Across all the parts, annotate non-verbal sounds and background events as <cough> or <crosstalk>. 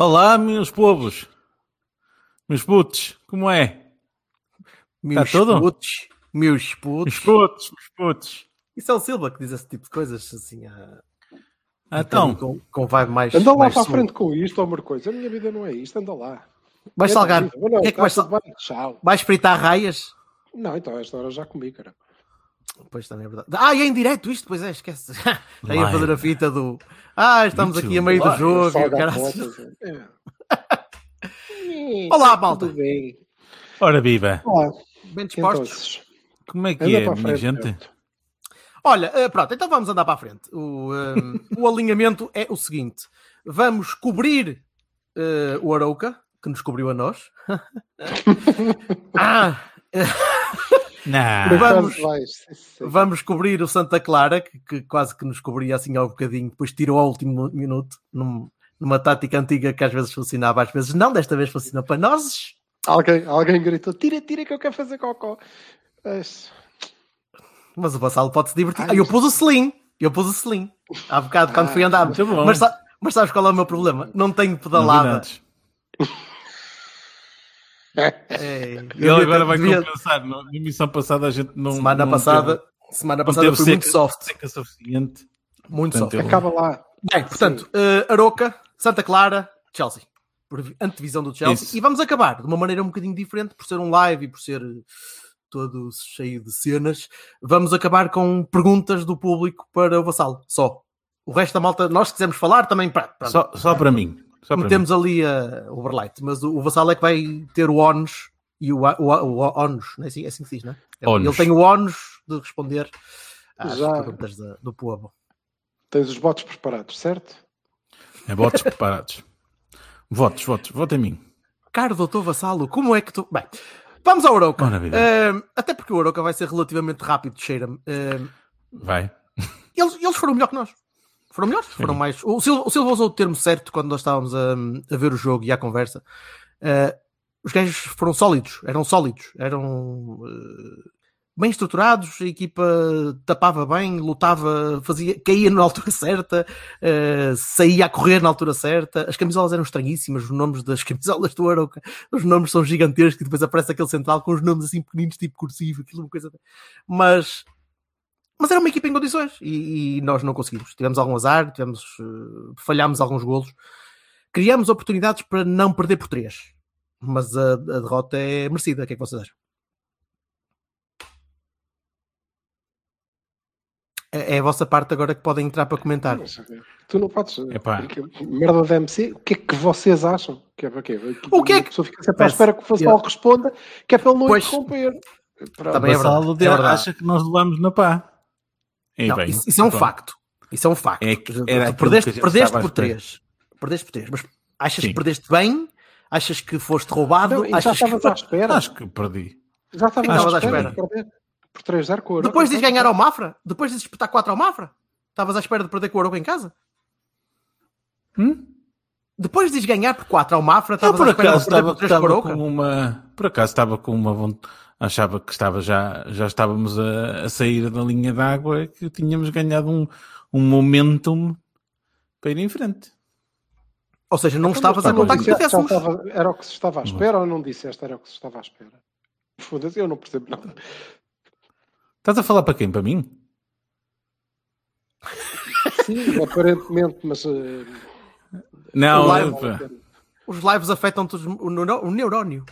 Olá, meus povos. Meus putos, como é? Meus tudo? putos. Meus putos. Meus putos, meus putos. Isso é o Silva que diz esse tipo de coisas assim. ah, Ah, então, com, com vibe mais. Anda lá mais para a frente com isto, amor coisa. A minha vida não é isto, anda lá. Vais É salgar. Não, é que tá vais sal... Vais fritar raias? Não, então esta hora já comi, cara. Pois também é verdade. Ah, e é em direto isto, pois é, esquece. Já ia Live. fazer a fita do. Ah, estamos aqui a meio do jogo. Salga cara. a fotos, é. Olá, malta. Tudo bem. ora viva. Olá. Bem dispostos. Então, Como é que anda é, a minha frente. gente? Olha, eh, pronto, então vamos andar para a frente. O, ehm, <laughs> o alinhamento é o seguinte: vamos cobrir eh, o Arauca, que nos cobriu a nós. <laughs> ah, <laughs> Não. Vamos- sim. Vamos cobrir o Santa Clara, que, que quase que nos cobria assim ao bocadinho, depois tirou ao último minuto, num- numa tática antiga que às vezes funcionava, às vezes não, desta vez funcionou para nós. Alguém, alguém gritou: tira, tira que eu quero fazer cocó. Mas, Mas o Vassalo pode se divertir. Ai, Ah, eu pus o Slim, eu pus o Slim há bocado quando Ah, fui andar. Mas, mas sabes qual é o meu problema? Não tenho pedalada. Novidades. É, Ele eu agora vai devia- compensar. Na emissão passada a gente não. Semana não passada, teve- semana passada foi seca, muito soft. seca suficiente. Muito Portanto, soft. eu- acaba lá. Bem, portanto, eh, Aroca, Santa Clara, Chelsea. Por antevisão do Chelsea. Isso. E vamos acabar de uma maneira um bocadinho diferente, por ser um live e por ser eh, todo cheio de cenas. Vamos acabar com perguntas do público para o Vassalo, só. O resto da malta, nós quisermos falar também, pá, pronto, Só, só para mim. Só para mim. metemos ali a overlight. Mas o, o Vassalo é que vai ter o ONUS e o, o, o ONUS, não é assim, é assim que se diz, não é? ONUS. Ele tem o ONUS de responder às Já. perguntas da- do povo. Tens os botes preparados, certo? É votos preparados. <laughs> Votos, votos. Voto em mim. Caro doutor Vassalo, como é que tu. Bem, vamos ao Oroca. Ahm, até porque o Oroca vai ser relativamente rápido, cheira-me. Ahm, Vai. eles, eles foram melhor que nós. Foram melhores, foram mais. O Silva, o Silva usou o termo certo quando nós estávamos a, a ver o jogo e à conversa. Ah, os gajos foram sólidos, eram sólidos, eram ah, bem estruturados, a equipa tapava bem, lutava, fazia, caía na altura <laughs> certa, ah, saía a correr na altura certa. As camisolas eram estranhíssimas, os nomes das <laughs> camisolas do Aroca, os nomes são gigantescos e depois aparece aquele central com os nomes assim pequeninos, tipo cursivo, aquilo uma coisa. Mas mas era uma equipa em condições e, e nós não conseguimos. Tivemos algum azar, tivemos, eh, falhámos alguns golos, criamos oportunidades para não perder por três, mas a, a derrota é merecida. O que é que vocês acham? É, é a vossa parte agora que podem entrar para comentar. Tu não podes. Epá. porque Merda da MC, o que é que vocês acham? Que é para quê? O que é A que- pessoa fica sempre à espera que o Fassal responda, que é para ele não Pois. interromper. Também é verdade, de- é verdade. acha que nós levamos na pá. E Não, bem, isso, isso é um pronto. facto. Isso é um facto. É que perdeste, que perdeste por três. Perdeste por três. Mas achas Sim. que perdeste bem? Achas que foste roubado? Não, e já achas que... estavas à espera. Acho que perdi. Já estavas Estavas à espera. Por 3-0 com o. Depois de ganhar ao Mafra? Depois de disputar 4 ao Mafra? Estavas à espera de perder com o Aroca em casa? Hum? Depois de ganhar por 4 ao Mafra, estavas por à espera acaso de perder estava, por 3 com o Aroca? uma. Por acaso estava com uma vontade. Achava que estava já, já estávamos a, a sair da linha d'água que tínhamos ganhado um, um momentum para ir em frente. Ou seja, não estavas a Então, contar que estava- Era o que se estava à espera ou não disseste? Era o que se estava à espera. Foda-se, eu não percebo nada. Estás a falar para quem? Para mim? Sim, aparentemente, mas. eh, Não, eu- pá, Os lives afetam-te o, neuro- o neurónio.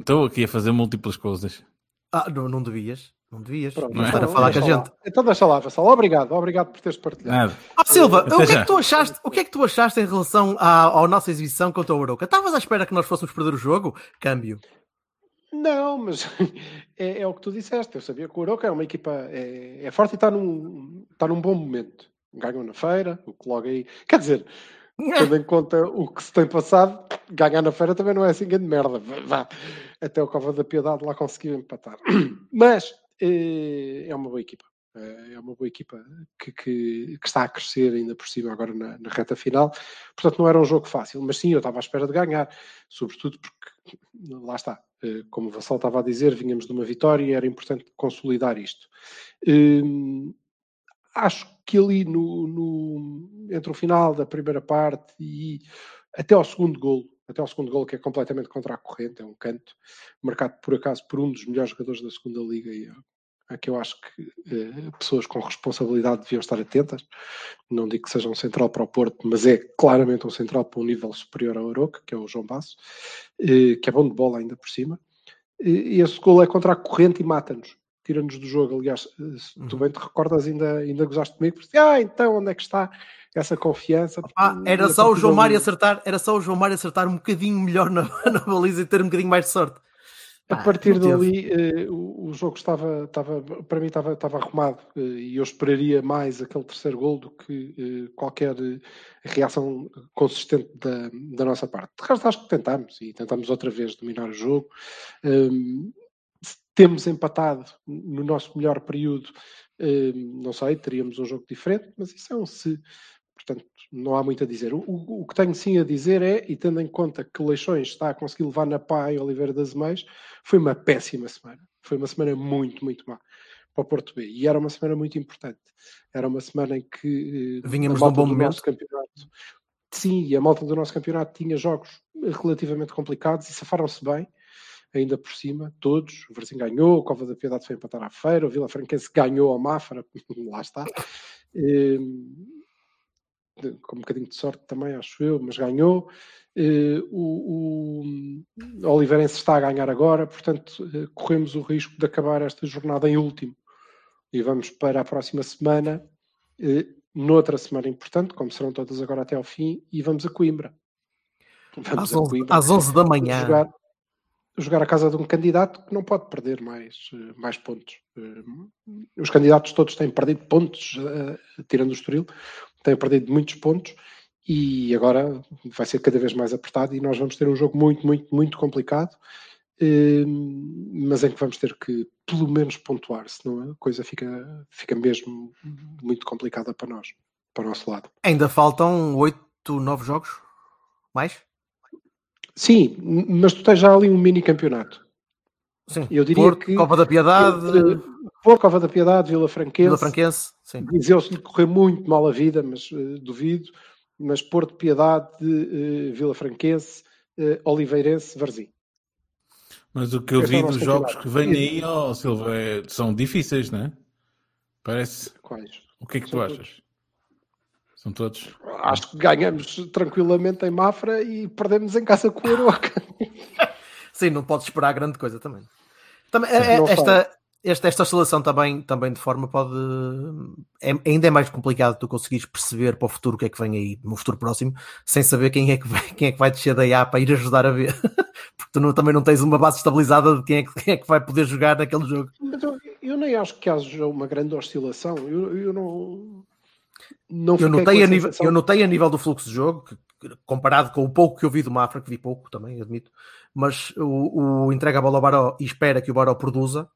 Estou aqui a fazer múltiplas coisas. Ah, não, não devias. Não devias. pronto, Não é? estar a então falar com a deixa gente. lá. Então deixa lá, Vassal. Obrigado, obrigado por teres partilhado. Ah, Silva, Até o que, é que tu achaste, o que é que tu achaste em relação à, à nossa exibição contra o Aroca? Estavas à espera que nós fôssemos perder o jogo? Câmbio. Não, mas <laughs> é, é o que tu disseste. Eu sabia que o Oroca é uma equipa é, é forte e está num, está num bom momento. Ganham na feira, o que logo aí. Quer dizer, <laughs> tendo em conta o que se tem passado, ganhar na feira também não é assim grande merda. Vá. Até o Cova da Piedade lá conseguiu empatar. <clears throat> Mas eh, é uma boa equipa. Eh, É uma boa equipa que, que- que está a crescer ainda por cima agora na, na reta final. Portanto, não era um jogo fácil, mas sim, eu estava à espera de ganhar, sobretudo porque lá está. eh, Como o Vassal estava a dizer, vinhamos de uma vitória e era importante consolidar isto. Acho que ali no, no- entre o final da primeira parte e até ao segundo golo, até ao segundo golo que é completamente contra a corrente, é um canto, marcado por acaso por um dos melhores jogadores da segunda liga e a que eu acho que eh, pessoas com responsabilidade deviam estar atentas. Não digo que seja um central para o Porto, mas é claramente um central para um nível superior ao Oroca, que é o João Basso, eh, que é bom de bola ainda por cima. E esse gol é contra a corrente e mata-nos. Tira-nos do jogo. Aliás, eh, se tu bem te recordas, ainda, ainda gozaste comigo, porque ah, então onde é que está essa confiança? Ah, era só o João Mário acertar, era só o João Mário acertar um bocadinho melhor na, <laughs> na baliza e ter um bocadinho mais de sorte. A partir teve. dali, eh, o, o jogo estava, estava para mim estava, estava arrumado eh, e eu esperaria mais aquele terceiro gol do que eh, qualquer eh, reação consistente da, da nossa parte. De resto, acho que tentámos e tentámos outra vez dominar o jogo. Um, se temos empatado no nosso melhor período, um, não sei, teríamos um jogo diferente, mas isso é um se. Portanto, não há muito a dizer. O, o- o que tenho sim a dizer é, e tendo em conta que Leixões está a conseguir levar na pá em Oliveira das Meias, foi uma péssima semana. Foi uma semana muito, muito má para o Porto B. E era uma semana muito importante. Era uma semana em que eh, malta num bom do momento. nosso campeonato. Sim, e a malta do nosso campeonato tinha jogos relativamente complicados e safaram-se bem, ainda por cima, todos. O Varzim ganhou, o Cova da Piedade foi empatar à feira, o Vila Franquense ganhou ao Mafra, <laughs> lá está. Eh, de- com um bocadinho de sorte também, acho eu, mas ganhou. Eh, o, o Oliveirense está a ganhar agora, portanto, eh, corremos o risco de acabar esta jornada em último. E vamos para a próxima semana, eh, noutra semana importante, como serão todas agora até ao fim, e vamos a Coimbra. Vamos Às a 11, Coimbra às 11 da <laughs> manhã. jogar, jogar a casa de um candidato que não pode perder mais, eh, mais pontos. Eh, Os candidatos todos têm perdido pontos, eh, tirando o Estoril, têm perdido muitos pontos e agora vai ser cada vez mais apertado e nós vamos ter um jogo muito, muito, muito complicado, mas em que vamos ter que pelo menos pontuar, senão a coisa fica, fica mesmo muito complicada para nós, para o nosso lado. Ainda faltam 8, 9 jogos? Mais? Sim, mas tu tens já ali um mini campeonato. Sim. Eu diria Porto, que- Copa da Piedade, Porto, Cova da Piedade, Vila Franquense, Vila Franquense. Sim. Viseu-se lhe correr muito mal a vida, mas eh, duvido. Mas Porto, Piedade, eh, Vila Franquense, eh, Oliveirense, Varzim. Mas o que eu é vi nosso dos jogos que vêm aí, ó Silva, é- são difíceis, não é? Parece. Quais? O que é que tu São achas? São todos? Acho que ganhamos tranquilamente em Mafra e perdemos em casa com o Aroca. <laughs> Sim, não podes esperar grande coisa também. também é- não esta, esta, esta oscilação também, também de forma pode. É, ainda é mais complicado tu conseguires perceber para o futuro o que é que vem aí no futuro próximo, sem saber quem é que vai, <laughs> quem é que vai descer da A para ir ajudar a ver. <laughs> Porque tu não- também não tens uma base estabilizada de quem é, que, quem é que vai poder jogar naquele jogo. Mas eu, eu nem acho que haja uma grande oscilação. Eu, eu não. Não Eu notei, a nível, eu notei a nível do fluxo de jogo, que- comparado com o pouco que eu vi do Mafra, que vi pouco também, admito, mas o, o entrega a bola ao Baró e espera que o Baró produza,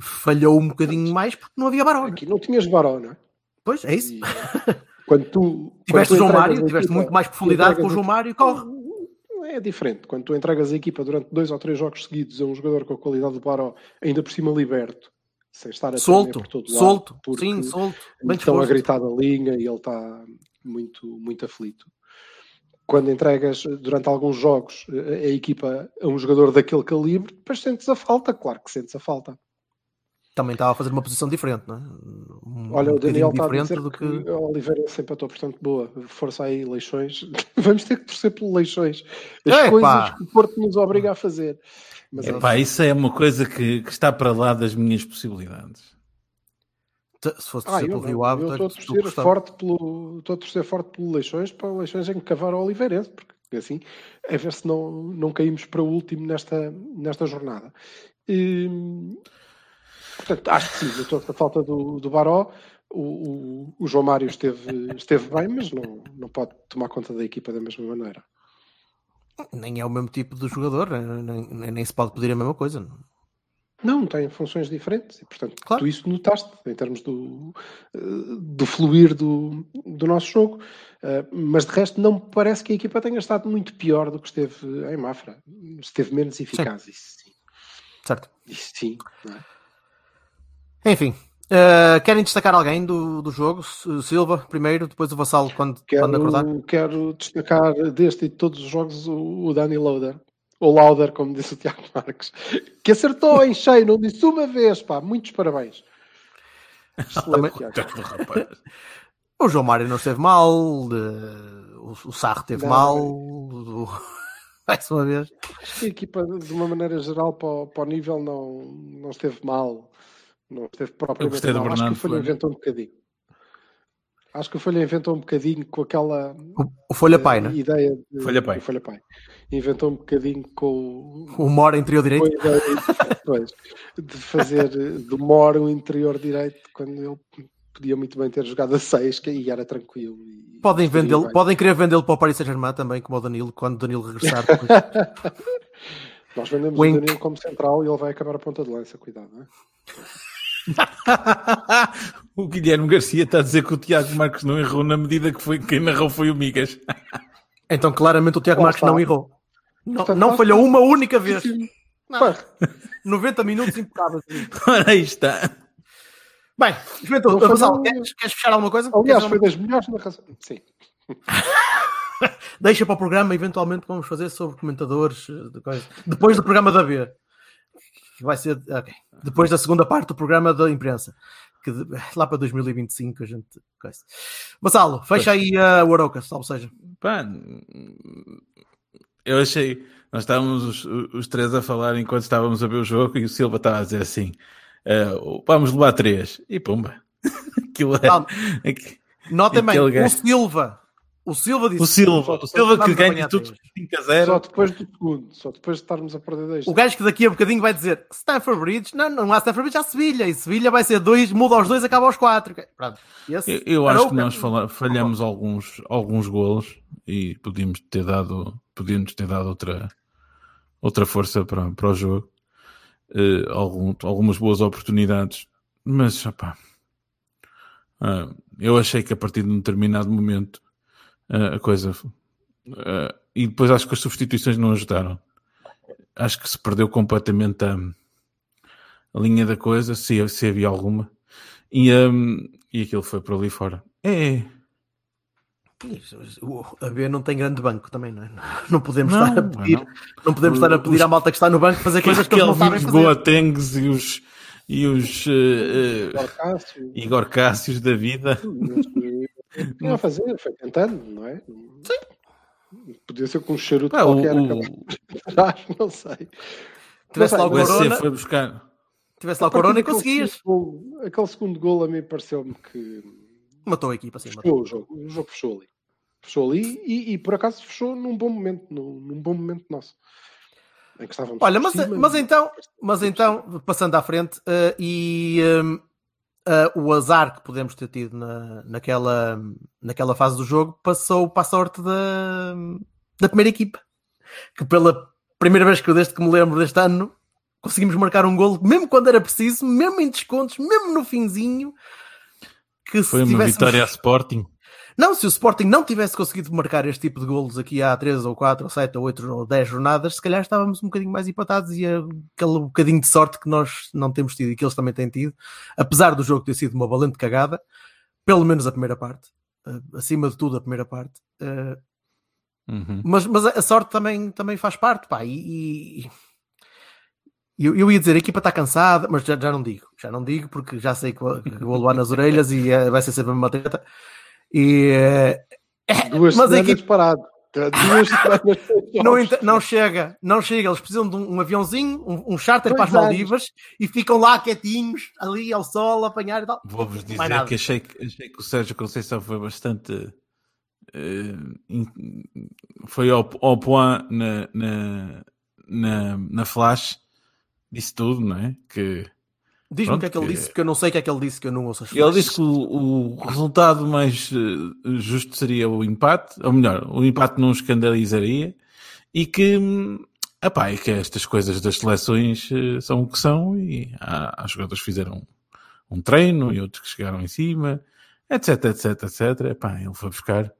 falhou um bocadinho mais porque não havia Baró. né? Aqui não tinhas Baró, não é? Pois, é isso. E <laughs> quando tu. Tiveste quando o tu João Mário, a tiveste equipa- muito mais profundidade com o João Mário e corre. É diferente. Quando tu entregas a equipa durante dois ou três jogos seguidos a um jogador com a qualidade do Baró, ainda por cima liberto, sem estar a Solto, por todo lado, solto, porque sim, solto, bem estão a gritar da linha e ele está muito, muito aflito. Quando entregas durante alguns jogos a, equipa a um jogador daquele calibre, depois sentes a falta, claro que sentes a falta. Também estava a fazer uma posição diferente, não é? Um Olha, o bocadinho Daniel está a dizer do que, que. a Oliveira se empatou, portanto, boa. Força aí, Leixões. <laughs> Vamos ter que torcer pelo Leixões. As Epá! coisas que o Porto nos obriga a fazer. Mas Epá, isso é uma coisa que, que está para lá das minhas possibilidades. Se fosse Ah, pelo Rio. Ave, estou a torcer gostava. forte pelo, estou a torcer forte pelo Leixões para o Leixões encavar o Oliveirense, porque assim, a ver se não, não caímos para o último nesta, nesta jornada. E, portanto, acho que sim, eu estou a falta do, do Baró. O, o, o João Mário esteve, esteve bem, mas não, não pode tomar conta da equipa da mesma maneira. Nem é o mesmo tipo de jogador, nem, nem, nem se pode pedir a mesma coisa. Não, tem funções diferentes e, portanto, Claro. tu isso notaste em termos do, eh, do fluir do, do nosso jogo. Eh, Mas de resto, não me parece que a equipa tenha estado muito pior do que esteve em Mafra. Esteve menos eficaz, isso sim. Certo. Isso sim. é? Enfim, eh, querem destacar alguém do, do jogo? Silva, primeiro, depois o Vassalo, quando, quando acordar. Quero, quero destacar deste e de todos os jogos o, o Dani Lauder. Ou Lauder, como disse o Tiago Marques, que acertou em cheio, não disse uma vez, pá, muitos parabéns. Excelente. O João Mário não esteve mal, o, o Sarro esteve Não. mal, o- <laughs> mais uma vez. Acho que a equipa, de uma maneira geral, para o, para o nível, não, não esteve mal. Não esteve propriamente gostei do mal. Acho que Bernardo o Folha inventou um bocadinho. Acho que o Folha inventou um bocadinho com aquela O, o Folha Pai, eh, né? ideia de, Folha Pai. Folha Pai. Inventou um bocadinho com, O Mora interior com a direito. ideia pois, de fazer do Mora um interior direito quando ele podia muito bem ter jogado a 6 e era tranquilo. e Podem, vendê-lo, podem querer vendê-lo para o Paris Saint-Germain também, como o Danilo, quando o Danilo regressar. <laughs> Nós vendemos Wink. o Danilo como central e ele vai acabar a ponta de lança, cuidado, não é? <laughs> o Guilherme Garcia está a dizer que o Tiago Marques não errou na medida que foi quem narrou foi o Migas. então, claramente, o Tiago Marques não errou. Não, Portanto, não falhou uma única vez. Pá, 90 minutos impecáveis. <laughs> Ora, aí está. Bem, Juventude, Não não. queres, queres fechar alguma coisa? Aliás, foi das melhores narrações. Sim. <laughs> Deixa para o programa, eventualmente vamos fazer sobre comentadores eh, de coisa. depois do programa da B. Que vai ser ok. depois da segunda parte do programa da imprensa. Que de- <laughs> lá para 2025 a gente. Vassalo, fecha aí uh, o Aroca, salvo seja. Pá, eu achei. Nós estávamos os, os três a falar enquanto estávamos a ver o jogo e o Silva estava a dizer assim: eh, vamos levar três. E pumba. <laughs> Aquilo é. Notem bem, o. Silva. O Silva disse. O Silva, o Silva que ganha tudo três. 5 a Só 0. depois do segundo, só depois de estarmos a perder dois. O gajo que daqui a bocadinho vai dizer Stanford Bridge, não, não há Stanford Bridge, há Sevilha, e Sevilha vai ser dois, muda aos dois, acaba aos quatro. Pronto. Esse Eu, eu acho que nós falhamos alguns, alguns golos e podíamos ter dado, podíamos ter dado outra, outra força para, para o jogo. Eh, algum- algumas boas oportunidades, mas opá, ah, eu achei que a partir de um determinado momento a coisa ah, e depois acho que as substituições não ajudaram. Acho que se perdeu completamente a, a linha da coisa, se, se havia alguma. E, hum, e aquilo foi por ali fora. É, O a B não tem grande banco também, não é? <laughs> Não podemos Não, estar a pedir, não. não. podemos estar a pedir à malta que está no banco fazer coisas que eles não sabem os fazer. Boatengues e os, e os eh, Igor Cássio, Igor Cássios da vida. Tinha a fazer, foi tentando, não é? Sim. Podia ser com um charuto o, qualquer. o, atrás, <laughs> não sei. Tivesse lá o Corona, foi buscar. tivesse lá o Corona e conseguias. gol- Aquele segundo gol a mim pareceu-me que Matou a equipa. Matou. fechou o jogo. O jogo fechou ali. Fechou ali e, e, por acaso fechou num bom momento, num, num bom momento nosso. Em que estávamos Olha, mas, cima mas então, mas então, passando à frente, eh, e hum, eh, o azar que podemos ter tido na, naquela, naquela fase do jogo passou para a sorte da, da primeira equipa. Que pela primeira vez que eu, desde que me lembro deste ano, conseguimos marcar um golo, mesmo quando era preciso, mesmo em descontos, mesmo no finzinho. Que Foi uma tivéssemos- vitória a Sporting. Não, se o Sporting não tivesse conseguido marcar este tipo de golos aqui há 3 ou 4 ou 7 ou 8 ou 10 jornadas, se calhar estávamos um bocadinho mais empatados e aquele bocadinho de sorte que nós não temos tido e que eles também têm tido, apesar do jogo ter sido uma valente cagada, pelo menos a primeira parte, eh, acima de tudo a primeira parte. eh, Uhum. mas, mas a sorte também, também faz parte, pá, e, eu, eu ia dizer, a equipa está cansada, mas já, já não digo, já não digo porque já sei que vou, que vou levar nas orelhas e eh, vai ser sempre a mesma treta. E, eh, Duas mas semanas parado. <laughs> Duas semanas sem não, não chega, não chega. Eles precisam de um, um aviãozinho, um, um charter Dois para as anos. Maldivas e ficam lá quietinhos, ali ao sol, a apanhar e tal. Vou-vos dizer nada. que achei, que achei que o Sérgio Conceição foi bastante eh, in- foi ao, ao point na, na, na, na flash, disse tudo, não é? Que Diz-me o que é que ele disse, porque eu não sei o que é que ele disse, que eu não ouço as ele disse que o, o resultado mais eh, justo seria o empate, ou melhor, o empate não escandalizaria, e que, hum, epá, e que estas coisas das seleções eh, são o que são, e há, há jogadores que fizeram um treino e outros que chegaram em cima, etc, etc, etc. Epá, ele foi buscar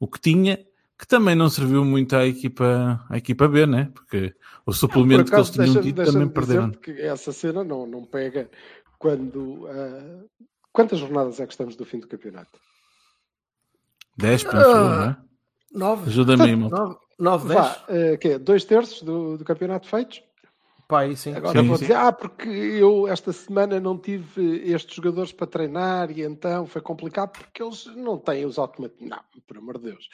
o que tinha, que também não serviu muito à equipa, à equipa B, né? Porque o Por suplemento que eles acaso, tinham tido também perderam. que essa cena não, não pega quando. ah, quantas jornadas é que estamos do fim do campeonato? 10, penso eu, não é? Nove. Ajuda-me aí, malta. Nove, nove Vá, dez. ah, quê? Dois terços do, do campeonato feitos? Pá, aí sim. Agora Sim, vou sim. dizer, ah, porque eu esta semana não tive estes jogadores para treinar e então foi complicado porque eles não têm os automatismos. Não, por amor de Deus.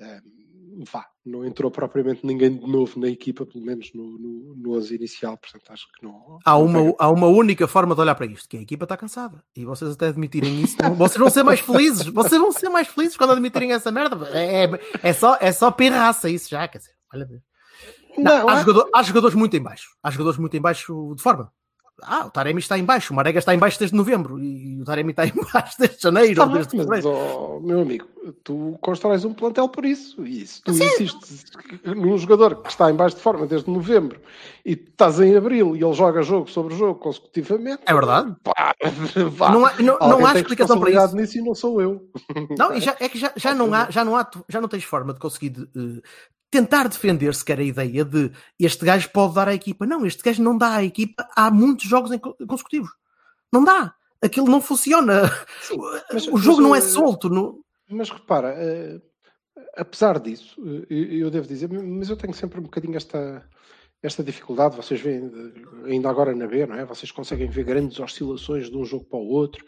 Ah, vá, não entrou propriamente ninguém de novo na equipa, pelo menos no, no, no 11 inicial, portanto acho que não. Há uma, há uma única forma de olhar para isto, que a equipa está cansada. E vocês até admitirem isso, vocês vão ser mais felizes. Vocês vão ser mais felizes quando admitirem essa merda. É, é, é só, é só pirraça isso já, quer dizer. Olha, não, Não, há, há- jogador- há jogadores muito em baixo. Há jogadores muito em baixo de forma. Ah, o Taremi está em baixo, o Marega está em baixo desde novembro e o Taremi está <laughs> em baixo desde janeiro Tá desde mas, ó, meu amigo, tu constróis um plantel por isso. E se tu insistes num jogador que está em baixo de forma desde novembro e tu estás em abril e ele joga jogo sobre jogo consecutivamente. É verdade. pá, <laughs> vá. Não há, não, não há explicação para isso. nisso e não sou eu. Não, e <laughs> já, é que já, já, não há, já, não há, já não tens forma de conseguir eh, tentar defender sequer a ideia de este gajo pode dar à equipa. Não, este gajo não dá à equipa há muitos jogos consecutivos. Não dá. Aquilo não funciona. mas- o jogo mas, não é eh, solto. Não... Mas repara, eh, apesar disso, eh, eu, devo dizer, mas eu tenho sempre um bocadinho esta, esta dificuldade. Vocês veem, ainda agora na B, não é? Vocês conseguem ver grandes oscilações de um jogo para o outro.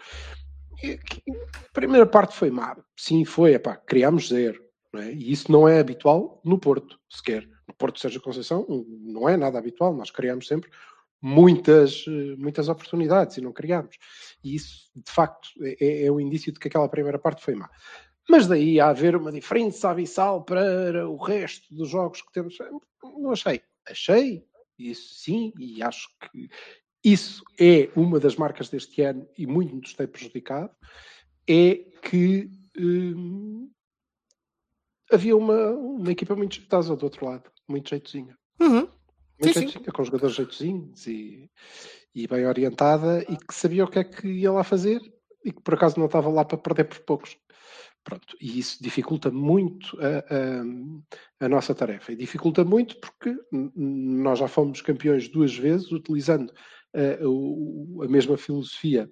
E a primeira parte foi má. Sim, foi. Epá, criámos zero. É? E isso não é habitual no Porto, sequer. No Porto Sérgio Conceição não é nada habitual. Nós criamos sempre muitas, eh, muitas oportunidades e não criámos. E isso, de facto, é, é um indício de que aquela primeira parte foi má. Mas daí a haver uma diferença abissal para o resto dos jogos que temos, não achei. Achei, isso sim, e acho que isso é uma das marcas deste ano e muito nos tem prejudicado, é que hum, havia uma, uma equipa muito jeitosa do outro lado, muito jeitozinha. Uhum. Muito Sim, sim. jeitozinha, com jogadores jeitozinhos e, e bem orientada e que sabia o que é que ia lá fazer e que por acaso não estava lá para perder por poucos. Pronto, e isso dificulta muito a, a- a nossa tarefa. E dificulta muito porque nós já fomos campeões duas vezes utilizando eh, o- a mesma filosofia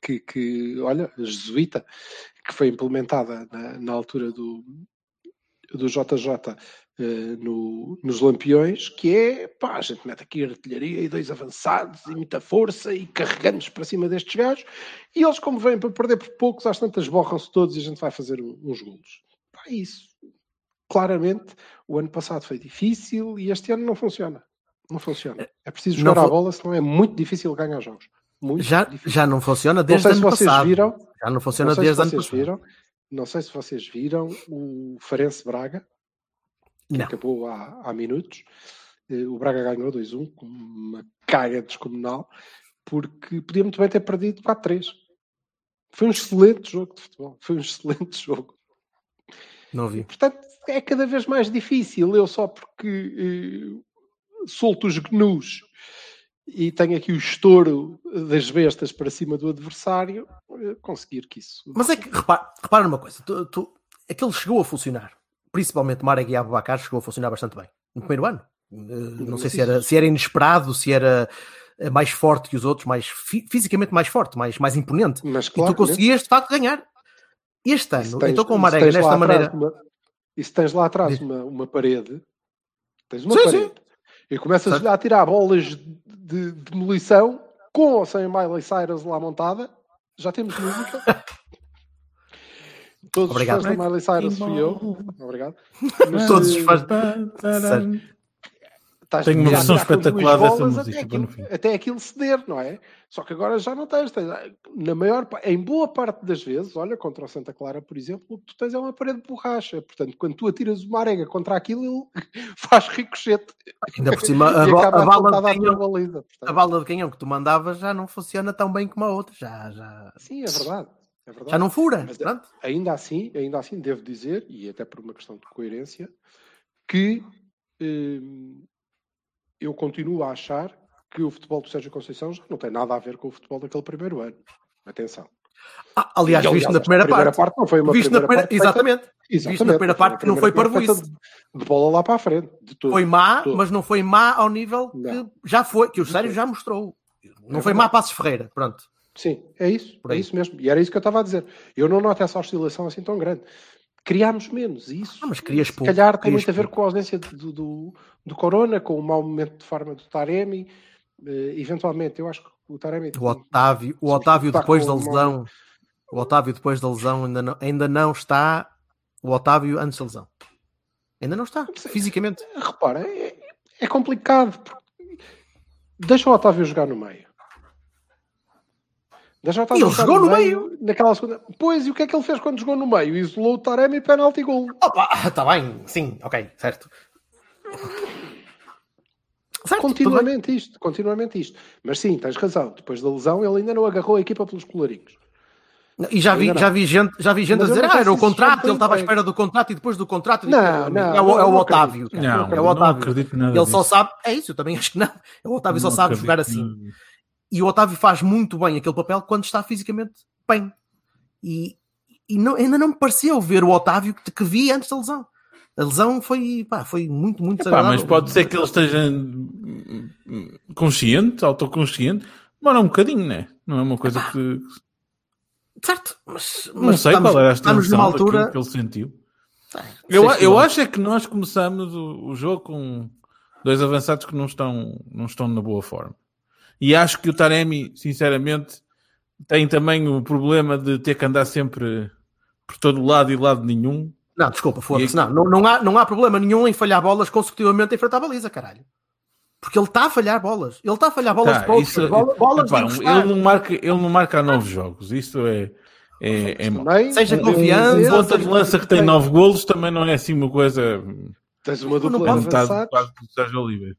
que, que, olha, a jesuíta, que foi implementada na, na altura do, do JJ eh, no- nos Lampiões, que é, pá, a gente mete aqui artilharia e dois avançados e muita força e carregamos para cima destes gajos e eles, como vêm para perder por poucos, às tantas borram-se todos e a gente vai fazer uns golos. Pá, isso. Claramente, o ano passado foi difícil e este ano não funciona. Não funciona. É preciso Não jogar a fu- bola, senão é muito difícil ganhar jogos. Muito Já, difícil. já não funciona Não desde sei se ano vocês passado. viram. Já não Não funciona sei se desde ano vocês passado. viram. Não sei se vocês viram o Farense Braga, que Não. acabou há, há minutos. Eh, O Braga ganhou 2-1 com uma caga descomunal, porque podia muito bem ter perdido 4-3. Foi um excelente jogo de futebol. Foi um <laughs> excelente jogo. Não vi. portanto, é cada vez mais difícil. Eu só porque eh, solto os gnus e tenho aqui o estouro das bestas para cima do adversário, eh, conseguir que isso. Mas é que, repara, repara numa coisa, tu, tu, aquilo chegou a funcionar, principalmente Marek e Abubacar chegou a funcionar bastante bem, no primeiro ano. Eh, não sei Mas se era, se era inesperado, se era eh, mais forte que os outros, mais fi- fisicamente mais forte, mais, mais imponente. Mas e claro, tu conseguias, de facto, ganhar. Este E ano, tens- então com o Marega atrás maneira... uma- e se tens lá atrás uma, uma parede, tens uma Sim, parede, e começas Certo. a tirar bolas de demolição com ou sem Miley Cyrus lá montada, já temos música. Todos Obrigado. os fãs da Miley Cyrus fui eu. Obrigado. Mas, Todos os fãs... Estás Tenho uma a versão tirar com duas espetacular dessa bolas música até aquilo, até aquilo ceder, não é? Só que agora já não tens. tens na maior, em boa parte das vezes, olha, contra o Santa Clara, por exemplo, o que tu tens é uma parede de borracha. Portanto, quando tu atiras uma arega contra aquilo, ele <laughs> faz ricochete. Ainda por cima, <laughs> a, acaba a bala de canhão, baliza. A bala de canhão que tu mandavas já não funciona tão bem como a outra. Já, já, Sim, é verdade. É verdade. já não fura. Mas Pronto. ainda assim, ainda assim devo dizer, e até por uma questão de coerência, que hum, eu continuo a achar que o futebol do Sérgio Conceição já não tem nada a ver com o futebol daquele primeiro ano. Atenção. Ah, aliás, E, visto na esta primeira, parte. não foi uma Visto primeira primeira, parte feita- exatamente. Exatamente, Visto na primeira parte que não foi primeira parte parvoíce. De, de bola lá para a frente. Foi má, mas não foi má ao nível Não. que já foi, que o Sérgio já mostrou. Não É foi má Passos Ferreira. Pronto. Sim, é isso. É isso mesmo. E era isso que eu estava a dizer. Eu não noto essa oscilação assim tão grande. Criámos menos. e Isso, Ah, mas crias se pouco, calhar, tem muito a ver pouco. com a ausência do, do, do Corona, com o mau momento de forma do Taremi. Eh, eventualmente, eu acho que o Taremi. O Otávio, o Otávio depois da lesão, o Otávio depois da lesão ainda não, ainda não está. O Otávio antes da lesão. Ainda não está, Sim. fisicamente. Repara, é, é complicado. porque- Deixa o Otávio jogar no meio. Deixa Otávio Ele jogou no Naquela segunda. Pois, e o que é que ele fez quando jogou no meio? Isolou o Taremi e penalti gol. Opa, está <laughs> bem, sim, ok, certo. Certo, tudo. Continuamente isto, continuamente isto. Mas sim, tens razão. Depois da lesão, ele ainda não agarrou a equipa pelos colarinhos. E já vi, não. já vi gente, já vi gente a Mas dizer, não ah, era o contrato, ele estava à espera do contrato e depois do contrato. Não, é, não, é, o, não, é o não Otávio. Não, é o não Otávio. acredito nada Ele só sabe, é isso, eu também <laughs> acho que não. O Otávio só Não sabe jogar assim. disso. E o Otávio faz muito bem aquele papel quando está fisicamente bem. E, e não- ainda não me pareceu ver o Otávio que, que vi antes da lesão. A lesão foi, pá, foi muito, muito Epá, mas pode ser que ele esteja hum, hum, consciente, autoconsciente. Demora um bocadinho, né? Não é uma coisa que. Certo, mas, Não mas sei estamos, qual era a estamos numa altura. que ele sentiu. Eu, eu acho é que nós começamos o, o jogo com dois avançados que não estão, não estão na boa forma. E acho que o Taremi, sinceramente, tem também o problema de ter que andar sempre por todo lado e lado nenhum. Não, desculpa, foda-se. E- Não, não, não, há, não há problema nenhum em falhar bolas consecutivamente em frente à baliza, caralho. Porque ele está a falhar bolas. Ele está a falhar bolas Tá, para outros. isso- bola- bolas epá, ele, não marca, ele não marca há nove jogos. Isso é, é, é. Também, Seja confiante, Um ponta de lança que tem nove golos também não é assim uma coisa. Tens uma Não dupla avançados. quase do Sérgio Oliveira.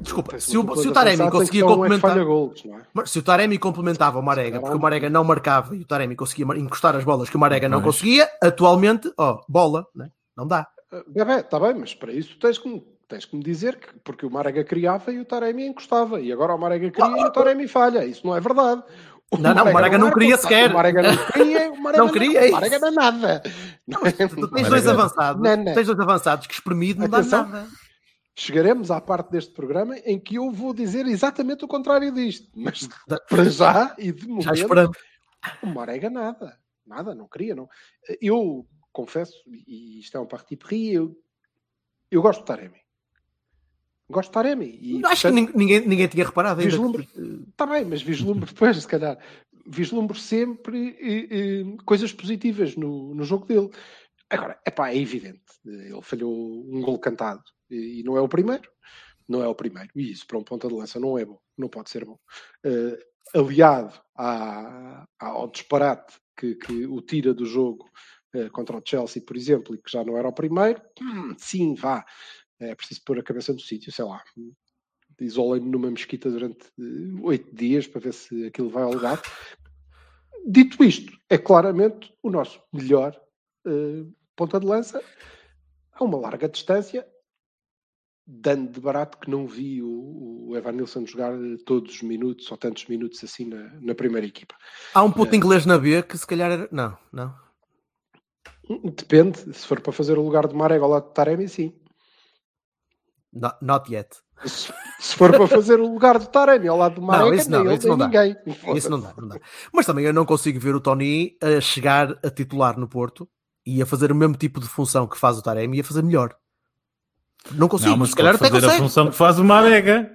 Desculpa, se o, se o Taremi conseguia é complementar. golos, não é? Mas se o Taremi complementava o Marega, porque o Marega não marcava e o Taremi conseguia encostar as bolas que o Marega não conseguia, atualmente, ó, bola, né? não dá. Está bem, tá bem, mas para isso tens que, me- tens que me dizer que porque o Marega criava e o Taremi encostava. E agora o Marega cria e o Taremi falha. Isso não é verdade. Não, não, o Marega não queria o sequer. O Marega não queria, o <laughs> Marega Não queria, é o Marega não é nada. Não <laughs> é- Tu tens Marega- dois avançados, Não, não. tens dois avançados que espremido não dá nada. Chegaremos à parte deste programa em que eu vou dizer exatamente o contrário disto. Mas <laughs> para já e de Já momento, esperamos. o Marega nada. Nada, não queria. Não. Eu confesso, e isto é um parti pris, eu, eu gosto de Taremi. Gosto de Taremi. E, Acho que portanto, nin- ninguém, ninguém tinha reparado ainda. Vislumbre. Está bem, mas vislumbro depois, se calhar. Vislumbro sempre eh, eh, coisas positivas no, no jogo dele. Agora, epá, é evidente. Ele falhou um gol cantado e, não é o primeiro. Não é o primeiro. E isso para um ponta de lança não é bom. Não pode ser bom. Eh, aliado à- ao disparate que, que o tira do jogo eh, contra o Chelsea, por exemplo, e que já não era o primeiro, hum, sim, vá. É preciso pôr a cabeça no sítio, sei lá isolei-me numa mesquita durante eh, oito dias para ver se aquilo vai ao lugar. Dito isto, é claramente o nosso melhor ponta de lança a uma larga distância, dando de barato que não vi o, o Evan Nilsson jogar todos os minutos ou tantos minutos assim na, na primeira equipa. Há um puto inglês na B que se calhar era. Não, não. Depende, se for para fazer o lugar de Marega ao lado de Taremi, sim. Not, not yet. Se, se for para fazer o lugar do Taremi ao lado de Marega, isso não, nem isso não dá. ninguém. Isso não dá, não dá. Mas também eu não consigo ver o Tony a chegar a titular no Porto e a fazer o mesmo tipo de função que faz o Taremi e a fazer melhor. Não consigo, Não, mas se calhar pode até fazer a consegue. função que faz o Marega.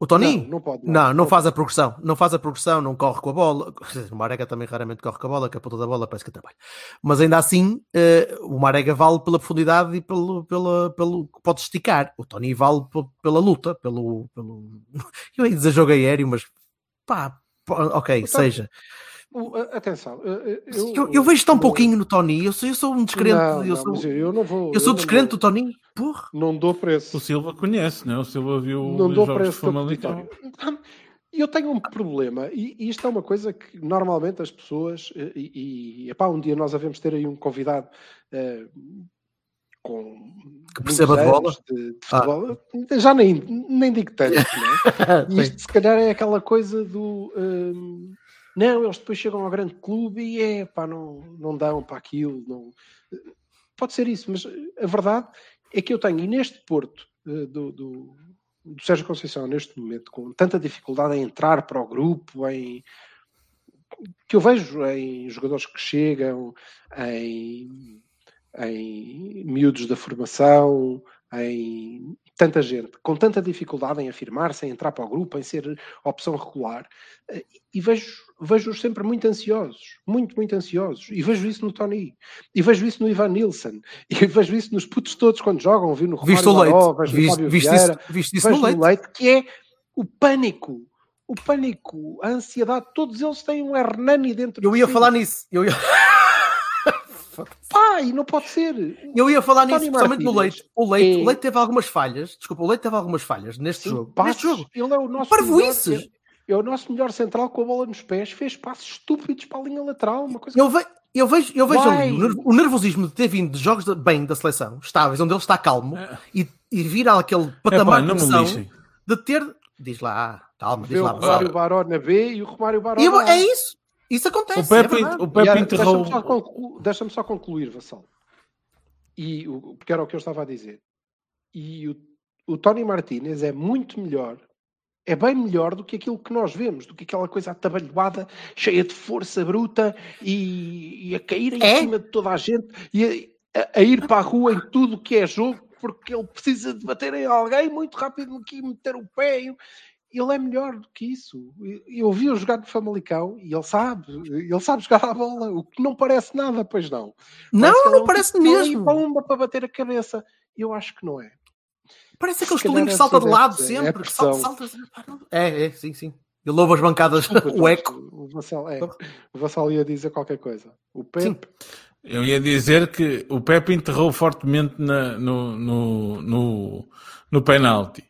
O Tony? Não, não pode. Não, não faz a progressão, não faz a progressão, não corre com a bola. O Marega também raramente corre com a bola, que a ponta da bola parece que trabalha. Mas ainda assim, eh, o Marega vale pela profundidade e pelo, pela, pelo que pode esticar. O Tony vale pe- pela luta, pelo, pelo. <laughs> Eu ia dizer jogo aéreo, mas pá, ok, seja. O- Atenção, eh, eh, eu, Eu, eu vejo tão não- pouquinho no Tony, eu sou, eu sou um descrente, Não, eu não, sou, eu não vou. eu sou não descrente do dou- Tony. Porra. Não dou preço. O Silva conhece, não é? O Silva viu não os dou jogos de preço. E eu tenho um problema, e, e isto é uma coisa que normalmente as pessoas, eh, e, e epá, um dia nós havemos ter aí um convidado eh, com Que perceba de bola. de, de futebol, já nem, nem digo tanto, não é? <laughs> E isto se calhar é aquela coisa do hum, não, eles depois chegam ao grande clube e é pá, não, não dão para aquilo. Não... Pode ser isso, mas a verdade é que eu tenho, e neste Porto eh, do, do, do Sérgio Conceição, neste momento, com tanta dificuldade em entrar para o grupo, em que eu vejo em jogadores que chegam, em, em miúdos da formação, em tanta gente, com tanta dificuldade em afirmar-se, em entrar para o grupo, em ser opção regular, eh, e vejo, vejo-os sempre muito ansiosos, muito, muito ansiosos, e vejo isso no Tony, e vejo isso no Ivan Nilsson, e <laughs> vejo isso nos putos todos quando jogam, vi no Viste o Romário leite, Baró, vejo viste, viste Vieira, isso, viste isso vejo no leite. no leite, que é o pânico, o pânico, a ansiedade, todos eles têm um Hernani dentro Eu de ia si. falar nisso, eu ia, <laughs> E não pode ser. eu ia falar nisso, Tony especialmente no leite. O leite, é- o leite teve algumas falhas, desculpa, o leite teve algumas falhas neste Sim, jogo. passos, Neste jogo. Ele é o nosso Parvoices. melhor, é, é o nosso melhor central com a bola nos pés, fez passos estúpidos para a linha lateral, uma coisa Eu, ve- eu vejo, eu vejo Vai. ali o, nerv- o nervosismo de ter vindo de jogos de- bem da seleção, estáveis, onde ele está calmo, e, e vir àquele patamar Epá, de de ter. Diz lá, calma, diz Vê o lá. Romário. Baró na B e o Romário Baró eu- na A. é isso, isso acontece. O Pepe, é o Pepe E era- enterrou. Deixa-me só, conclu- deixa-me só concluir, Vassal. E, o- porque era o que eu estava a dizer. E o, o Tony Martínez é muito melhor, é bem melhor do que aquilo que nós vemos, do que aquela coisa atabalhoada, cheia de força bruta e, e a cair em É? cima de toda a gente e a, a ir para a rua em tudo o que é jogo, porque ele precisa de bater em alguém muito rápido aqui, meter o pé. Ele é melhor do que isso. Eu vi-o jogar no Famalicão e ele sabe, ele sabe jogar a bola, o que não parece nada, pois não. Não, é não um parece tipo mesmo. Bomba para bater a cabeça. Eu acho que não é. Parece aquele Se calhar estilinho que é salta de assim, lado é- é sempre. que salta, salta, salta. É, é, sim, sim. Ele ouve as bancadas, Desculpa, o eco. O Vassal, é, o Vassal ia dizer qualquer coisa. O Pepe, Eu ia dizer que o Pepe enterrou fortemente na- no, no, no, no penalti.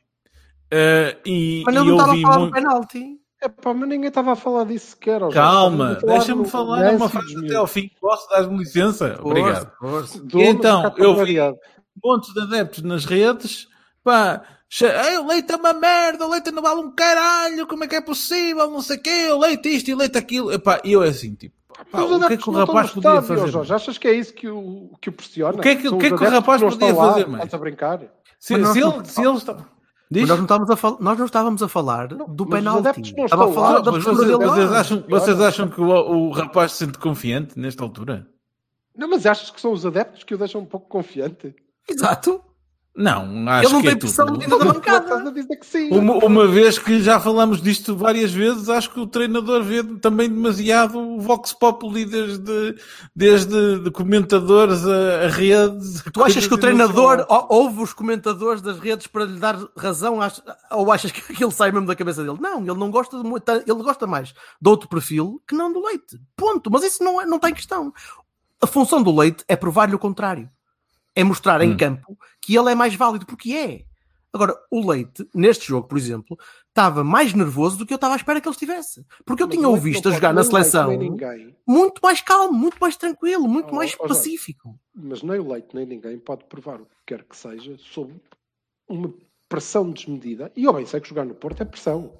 Eh, e, Mas ele não estava a falar do muito- penalti. Epá, mas ninguém estava a falar disso sequer. Calma, a falar deixa-me do falar lance uma frase até ao fim. Posso dar-me licença? Obrigado. Força. Do então, eu vi- montes de adeptos nas redes, pá, "Ei, o leite é uma merda, o leite não vale um caralho, como é que é possível, não sei o quê, o leite isto e leite aquilo. Epá, e eu é assim, tipo, pá, o que é que o rapaz podia estádio, fazer? Jorge. Achas que é isso que o, que o pressiona? O que é que- que é os que o rapaz podia lá, fazer mais? Estás a brincar? Se, se não- ele, se ele está... Diz? Nós não, estávamos a fal... nós não estávamos a falar do mas os penalti. não Estava a falar lá, da Mas vocês, vocês acham, vocês acham que o, o rapaz se sente confiante nesta altura? Não, mas achas que são os adeptos que o deixam um pouco confiante? Exato. Não, acho Ele não que é tem pressão tudo. metida da Tu estás bancada. dizer que sim. Uma, uma vez que já falamos disto várias vezes, acho que o treinador vê também demasiado o Vox Populi desde, desde de comentadores a, a redes. Tu achas que o treinador ouve os comentadores das redes para lhe dar razão ou achas que <laughs> aquilo sai mesmo da cabeça dele? Não, ele não gosta de muito, ele gosta mais de outro perfil que não do leite. Ponto. Mas isso não, é, não tem questão. A função do leite é provar-lhe o contrário. É mostrar em Hum. campo que ele é mais válido, porque é. Agora, o Leite, neste jogo, por exemplo, estava mais nervoso do que eu estava à espera que ele estivesse. Porque eu Mas tinha o o Leite visto a jogar na seleção muito mais calmo, muito mais tranquilo, muito Oh, mais oh, pacífico. Mas nem o Leite nem ninguém pode provar o que quer que seja sob uma pressão desmedida. E eu bem sei que jogar no Porto é pressão.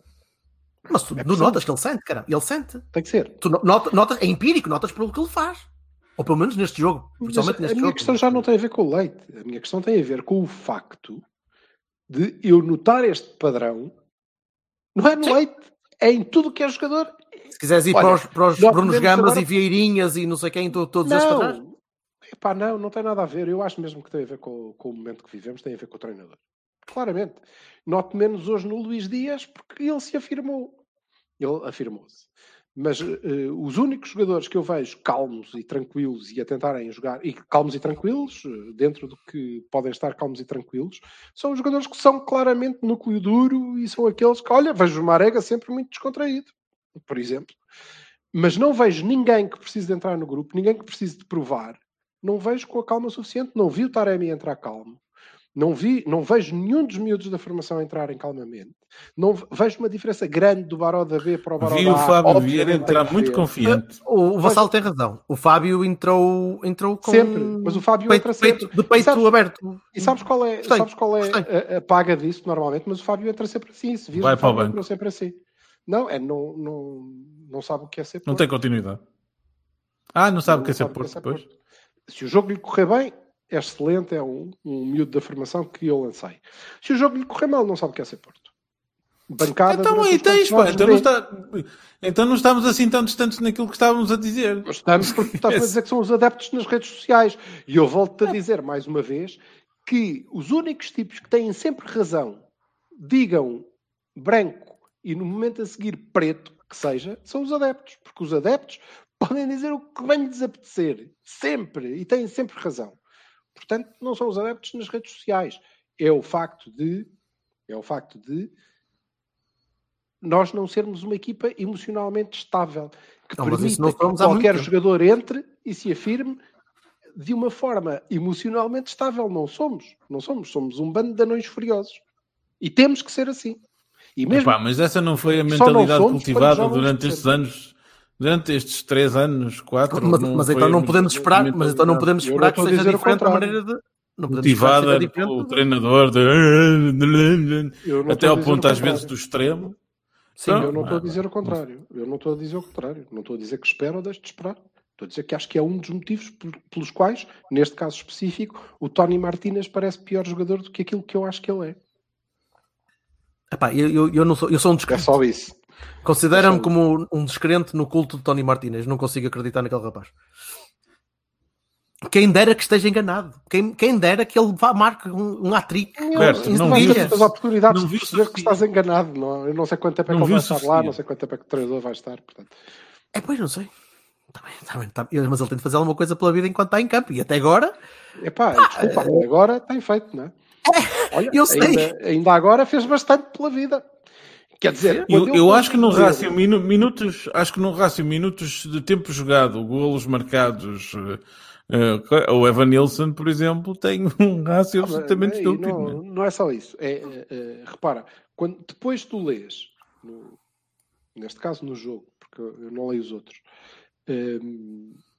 Mas tu É tu notas que ele sente, cara. Ele sente. Tem que ser. Tu no- nota- notas, é empírico, notas pelo que ele faz. Ou pelo menos neste jogo. Principalmente a neste minha jogo. questão já não tem a ver com o Leite. A minha questão tem a ver com o facto de eu notar este padrão. Não é no Leite, é em tudo que é jogador. Se quiseres ir Olha, para os, para os Brunos Gambas agora- e Vieirinhas e não sei quem, to- todos esses para trás. Não, Epá, não, não tem nada a ver. Eu acho mesmo que tem a ver com, com o momento que vivemos, tem a ver com o treinador. Claramente. Noto menos hoje no Luís Dias porque ele se afirmou. Ele afirmou-se. Mas eh, os únicos jogadores que eu vejo calmos e tranquilos e a tentarem jogar, e calmos e tranquilos, eh, dentro do que podem estar calmos e tranquilos, são os jogadores que são claramente núcleo duro e são aqueles que, olha, vejo o Marega sempre muito descontraído, por exemplo. Mas não vejo ninguém que precise de entrar no grupo, ninguém que precise de provar. Não vejo com a calma suficiente. Não vi o Taremi entrar calmo. Não, vi, não vejo nenhum dos miúdos da formação entrarem calmamente. Não ve- vejo uma diferença grande do Baró da B para o Baró Vi da o A. Fábio Obviamente Vieira tem entrar muito confiante. O, o Vassal tem razão. O Fábio entrou, entrou com Sempre, mas o Fábio peito, entra sempre. peito- de peito E sabes- aberto. E sabes qual é, Gostei, sabes qual é a, a paga disso normalmente? Mas o Fábio entra sempre assim. Se Vai o para o Fábio banco. entrou sempre assim. Não, é, não, não, não sabe o que é ser Não porto. tem continuidade. Ah, não sabe o que é Não ser sabe Porto depois? Se o jogo lhe correr bem, é excelente, é um, um miúdo da formação que eu lancei. Se o jogo lhe correr mal, não sabe o que é ser Porto. Bancada. Então aí tens, pá. Então não, está... então não estamos assim tão distantes naquilo que estávamos a dizer. Estamos porque estás a <laughs> dizer que são os adeptos nas redes sociais. E eu volto-te a dizer mais uma vez que os únicos tipos que têm sempre razão, digam branco e no momento a seguir preto, que seja, são os adeptos. Porque os adeptos podem dizer o que bem lhes apetecer. Sempre. E têm sempre razão. Portanto, não são os adeptos nas redes sociais. É o facto de. É o facto de nós não sermos uma equipa emocionalmente estável. Que Não, permita que qualquer jogador entre e se afirme de uma forma emocionalmente estável. Não somos. Não somos. Somos um bando de anões furiosos. E temos que ser assim. E mesmo Epá, mas essa não foi a mentalidade cultivada durante estes anos, durante estes três anos, quatro. Mas, não mas então não podemos esperar, mas então não podemos esperar que seja diferente a maneira de. Seja pelo diferente. treinador de... até ao ponto às vezes do extremo. Sim, Então, Eu não estou a ah, dizer o contrário. Eu não estou a dizer o contrário. Não estou a dizer que espero ou deixo de esperar. Estou a dizer que acho que é um dos motivos pel- pelos quais, neste caso específico, o Tony Martínez parece pior jogador do que aquilo que eu acho que ele é. Epá, eu, eu, eu não sou, eu sou um É descrente. só isso. Considera-me é como um descrente no culto de Tony Martínez. Não consigo acreditar naquele rapaz. Quem dera que esteja enganado. Quem, quem dera que ele vá marque um, um hat-trick. Não Não tens as oportunidades não de perceber que estás enganado. Não, eu não sei quanto tempo é que ele vai estar lá, não sei quanto tempo é que o treinador vai estar. Portanto, É, pois, não sei. Tá bem, tá bem, tá bem. Mas ele tem de fazer alguma coisa pela vida enquanto está em campo. E até agora, epá, desculpa, agora tem feito, não <laughs> é? Olha, eu sei. Ainda, ainda agora fez bastante pela vida. Quer dizer, Eu, quando eu acho que no rácio minu- minutos, acho que no rácio minutos de tempo jogado, golos marcados, eh, o Evan Nilsson, por exemplo, tem um rácio Ah, absolutamente estúpido. Não, né? não é só isso. É, é, é, repara, quando, depois tu lês, no- neste caso no jogo, porque eu eu não leio os outros. mas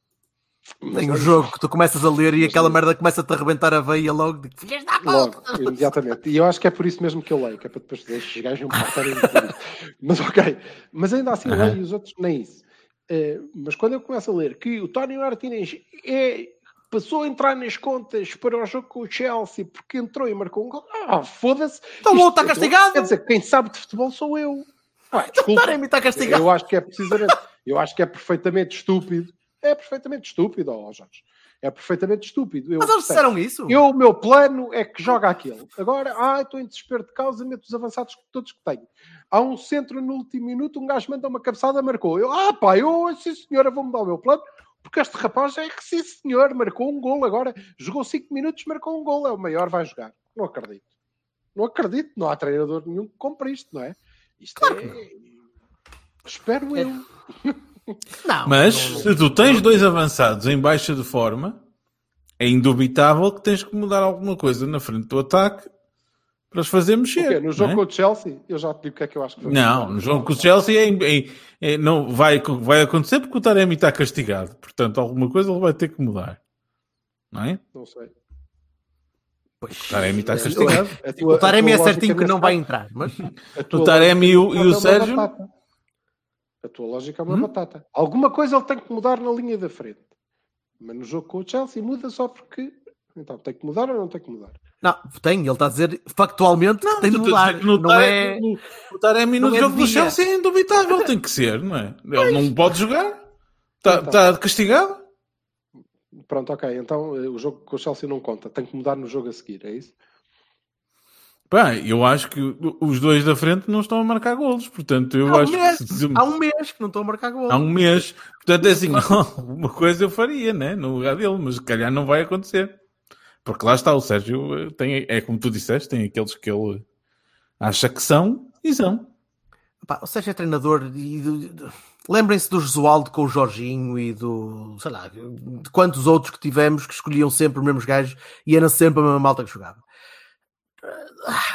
tem o olha, jogo que tu começas a ler e Mas aquela não. merda começa-te a arrebentar a veia logo. De... Filhas da Logo, puta! imediatamente. E eu acho que é por isso mesmo que eu leio, que é para depois dizer estes gajos não tudo. <laughs> Mas ok. Mas ainda assim Aham. leio e os outros nem isso. Eh, mas quando eu começo a ler que o Tony Martínez é, passou a entrar nas contas para o jogo com o Chelsea porque entrou e marcou um gol, ah, foda-se. Então o está castigado. Quer dizer, quem sabe de futebol sou eu. Ah, desculpa. Está castigado. Eu acho que é precisamente, eu acho que é perfeitamente estúpido. É perfeitamente estúpido, ó Jorge. É perfeitamente estúpido. Eu, Mas eles disseram isso? eu, o meu plano é que joga aquele. Agora, ah, estou em desespero de causa, meto os avançados todos que tenho. Há um centro no último minuto, um gajo manda uma cabeçada, marcou. Eu, ah, pá, eu, sim senhora, vou mudar o meu plano, porque este rapaz é que sim senhor, marcou um gol agora, jogou 5 minutos, marcou um gol, é o maior, vai jogar. Não acredito. Não acredito, não há treinador nenhum que compre isto, não é? Isto é. Espero eu. <laughs> Não, Mas não- se tu tens dois avançados em baixa de forma, é indubitável que tens que mudar alguma coisa na frente do ataque para os fazer mexer. No jogo não, com é? o Chelsea, eu já te digo o que é que eu acho que vamos não, no jogo com o Chelsea é, é- é- não, vai, vai acontecer porque o Taremi está castigado. Portanto, alguma coisa ele vai ter que mudar. Não é? Não sei. O Taremi está A castigado. tua- a tua- O Taremi a é certinho que não vai entrar. Mas O Taremi e o, e o é Sérgio. A tua lógica é uma Hum? batata. Alguma coisa ele tem que mudar na linha da frente. Mas no jogo com o Chelsea muda só porque. Então, tem que mudar ou não tem que mudar? não, tem, ele está a dizer factualmente que tem de mudar. tens que no Não é. no- O Taremi no não é jogo do. Chelsea é indubitável, tem que ser, não é? Ele não pode jogar. Está Então. está castigado. Pronto, ok. Então eh, o jogo com o Chelsea não conta. Tem que mudar no jogo a seguir, é isso? Pá, eu acho que os dois da frente não estão a marcar golos, portanto, eu Há um acho mês, que há um mês que não estou a marcar gol. há um mês, portanto, é assim, <laughs> uma coisa eu faria, né, no lugar dele, mas se calhar não vai acontecer. Porque lá está, o Sérgio eh, tem, é como tu disseste, tem aqueles que ele acha que são e são. Pá, o Sérgio é treinador e lembrem-se do Josualdo com o Jorginho e do sei lá, de quantos outros que tivemos que escolhiam sempre os mesmos gajos e era sempre a mesma malta que jogava.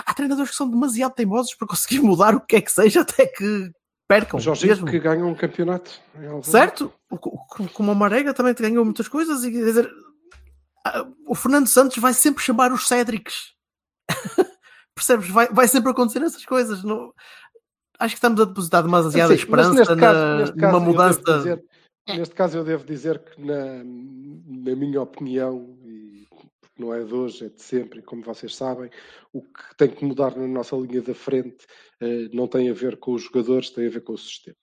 Há treinadores que são demasiado teimosos para conseguir mudar o que é que seja até que percam. Jorginho mesmo. que ganha um campeonato. Certo? Como o Marega também te ganhou muitas coisas e quer dizer, ah, o Fernando Santos vai sempre chamar os Cédrics. <laughs> Percebes? Vai, vai sempre acontecer essas coisas. Não... Acho que estamos a depositar demasiada mas esperança caso- na, neste numa caso mudança. dizer- neste caso, eu devo dizer que, na, na minha opinião, não é de hoje, é de sempre, e como vocês sabem, o que tem que mudar na nossa linha da frente eh, não tem a ver com os jogadores, tem a ver com o sistema.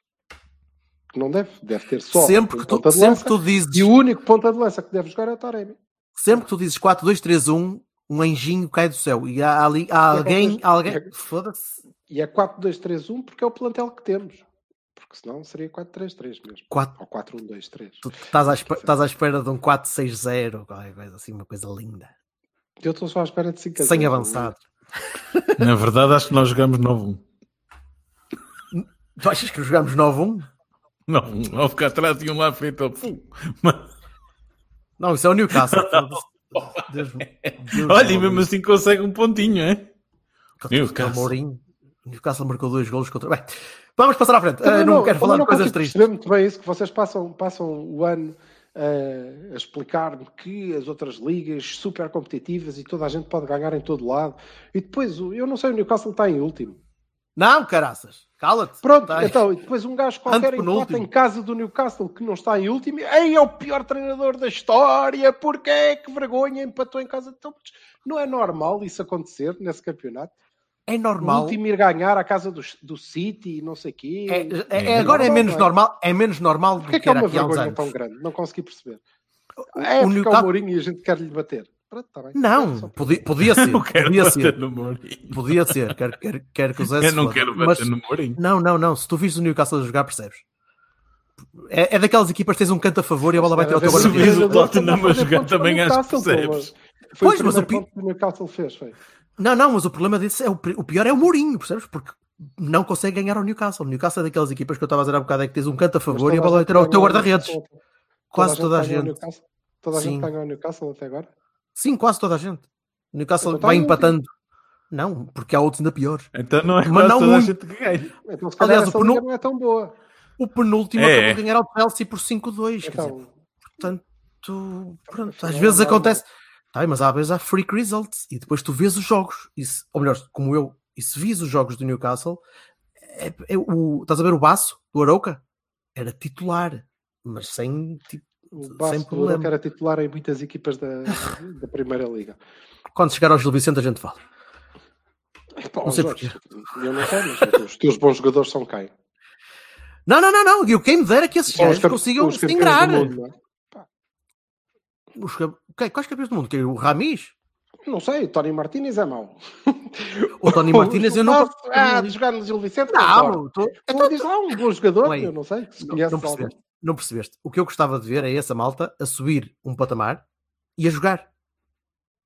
Que não deve, deve ter só sempre, que tu, ponta de sempre lança, que tu dizes, e o único ponta de lança que deve jogar é o Taremi. sempre que tu dizes 4, 2, 3, 1, um anjinho cai do céu e há ali há alguém, é- alguém, é- foda-se. E é 4-2-3-1 porque é o plantel que temos. Porque senão seria 4-3-3 mesmo. Quatro- Ou 4-1-2-3. Tu estás à, espera, estás à espera de um 4-6-0, qualquer coisa assim, uma coisa linda. Eu estou só à espera de 5 Sem avançar. <laughs> <laughs> Na verdade, acho que nós jogamos 9-1. Tu achas que jogamos 9-1? Não, um ao ficar atrás e um lá frente. Mas- Não, isso é o Newcastle. <laughs> Deus, Deus Olha, e mesmo assim consegue um pontinho, é? Newcastle. Newcastle. Mourinho. O Newcastle marcou dois golos contra. Bem, vamos passar à frente. Ah, não, quero também falar de não coisas consigo tristes. muito bem isso, que vocês passam, passam o ano eh, a explicar-me que as outras ligas super competitivas e toda a gente pode ganhar em todo lado. E depois, eu não sei, o Newcastle está em último. Não, caraças. Cala-te. Pronto, Tá. então, e depois um gajo qualquer empata em casa do Newcastle que não está em último. Ei, é o pior treinador da história, porque é que vergonha, empatou em casa. Então, não é normal isso acontecer nesse campeonato? É O normal. último ir ganhar à casa do, do City e não sei o quê. É, é- é- agora é menos não normal, é menos normal do é que que é era uma aqui há uns vergonha anos. tão grande? Não consegui perceber. O- É, o porque é Newcastle- o Mourinho e a gente quer lhe bater. Pronto, tá. Não, podia, podia ser. <laughs> Eu quero Podia bater ser. no Mourinho. Podia ser. Quero, quero, quero que o Zé Eu não quero Mas- bater no Mourinho. Não, não, não. Se tu viste o Newcastle a jogar, percebes. É, é daquelas equipas que tens um canto a favor e a bola vai ter ao teu Mas Se sim. o guarda-redes. Tottenham a jogar também o acho que percebes. Foi Pois, o mas o pi- que o Newcastle fez, foi. Não, não, mas o problema disso é o, o pior é o Mourinho, percebes? Porque não consegue ganhar ao Newcastle. O Newcastle é daquelas equipas que eu estava a dizer há bocado é que tens um canto a favor e a bola ter ao teu guarda-redes. Quase toda a gente. Toda a Sim. gente ganhou ao Newcastle até agora. Sim, quase toda a gente. O Newcastle Então tá vai empatando. Não, porque há outros ainda piores. Então não é Mas quase não toda a muito. gente que ganha. Então, Aliás, o penul- não é tão boa. O penúltimo É. acabou de ganhar ao Chelsea por 5-2. Quer dizer, Então, portanto, pronto, Afinal, às vezes não é acontece. Tá, bem, mas às vezes há freak results e depois tu vês os jogos. E se- ou melhor, como eu, e se vis os jogos do Newcastle, é, é o, estás a ver o baço do Arouca? Era titular, mas sem, tipo, o sem Basso do problema. Que era titular em muitas equipas da, <sighs> da Primeira Liga. Quando chegar ao Gil Vicente a gente fala. Não sei Jorge, Eu não sei, mas os teus bons jogadores são quem? Não, não, não, não. Eu quem me dera que esses gajos consigam se ingrar. do mundo, é? Os, quem- quais campeões do mundo? Que é o Ramis? Não sei, Tony Martínez é mau. <laughs> O Tony Martínez eu não. Ah, de jogar no Gil Vicente? Não, tô- Então, diz lá um bom jogador, Oi. eu não sei, se Não, não percebeste. Não percebeste. O que eu gostava de ver é essa malta a subir um patamar e a jogar.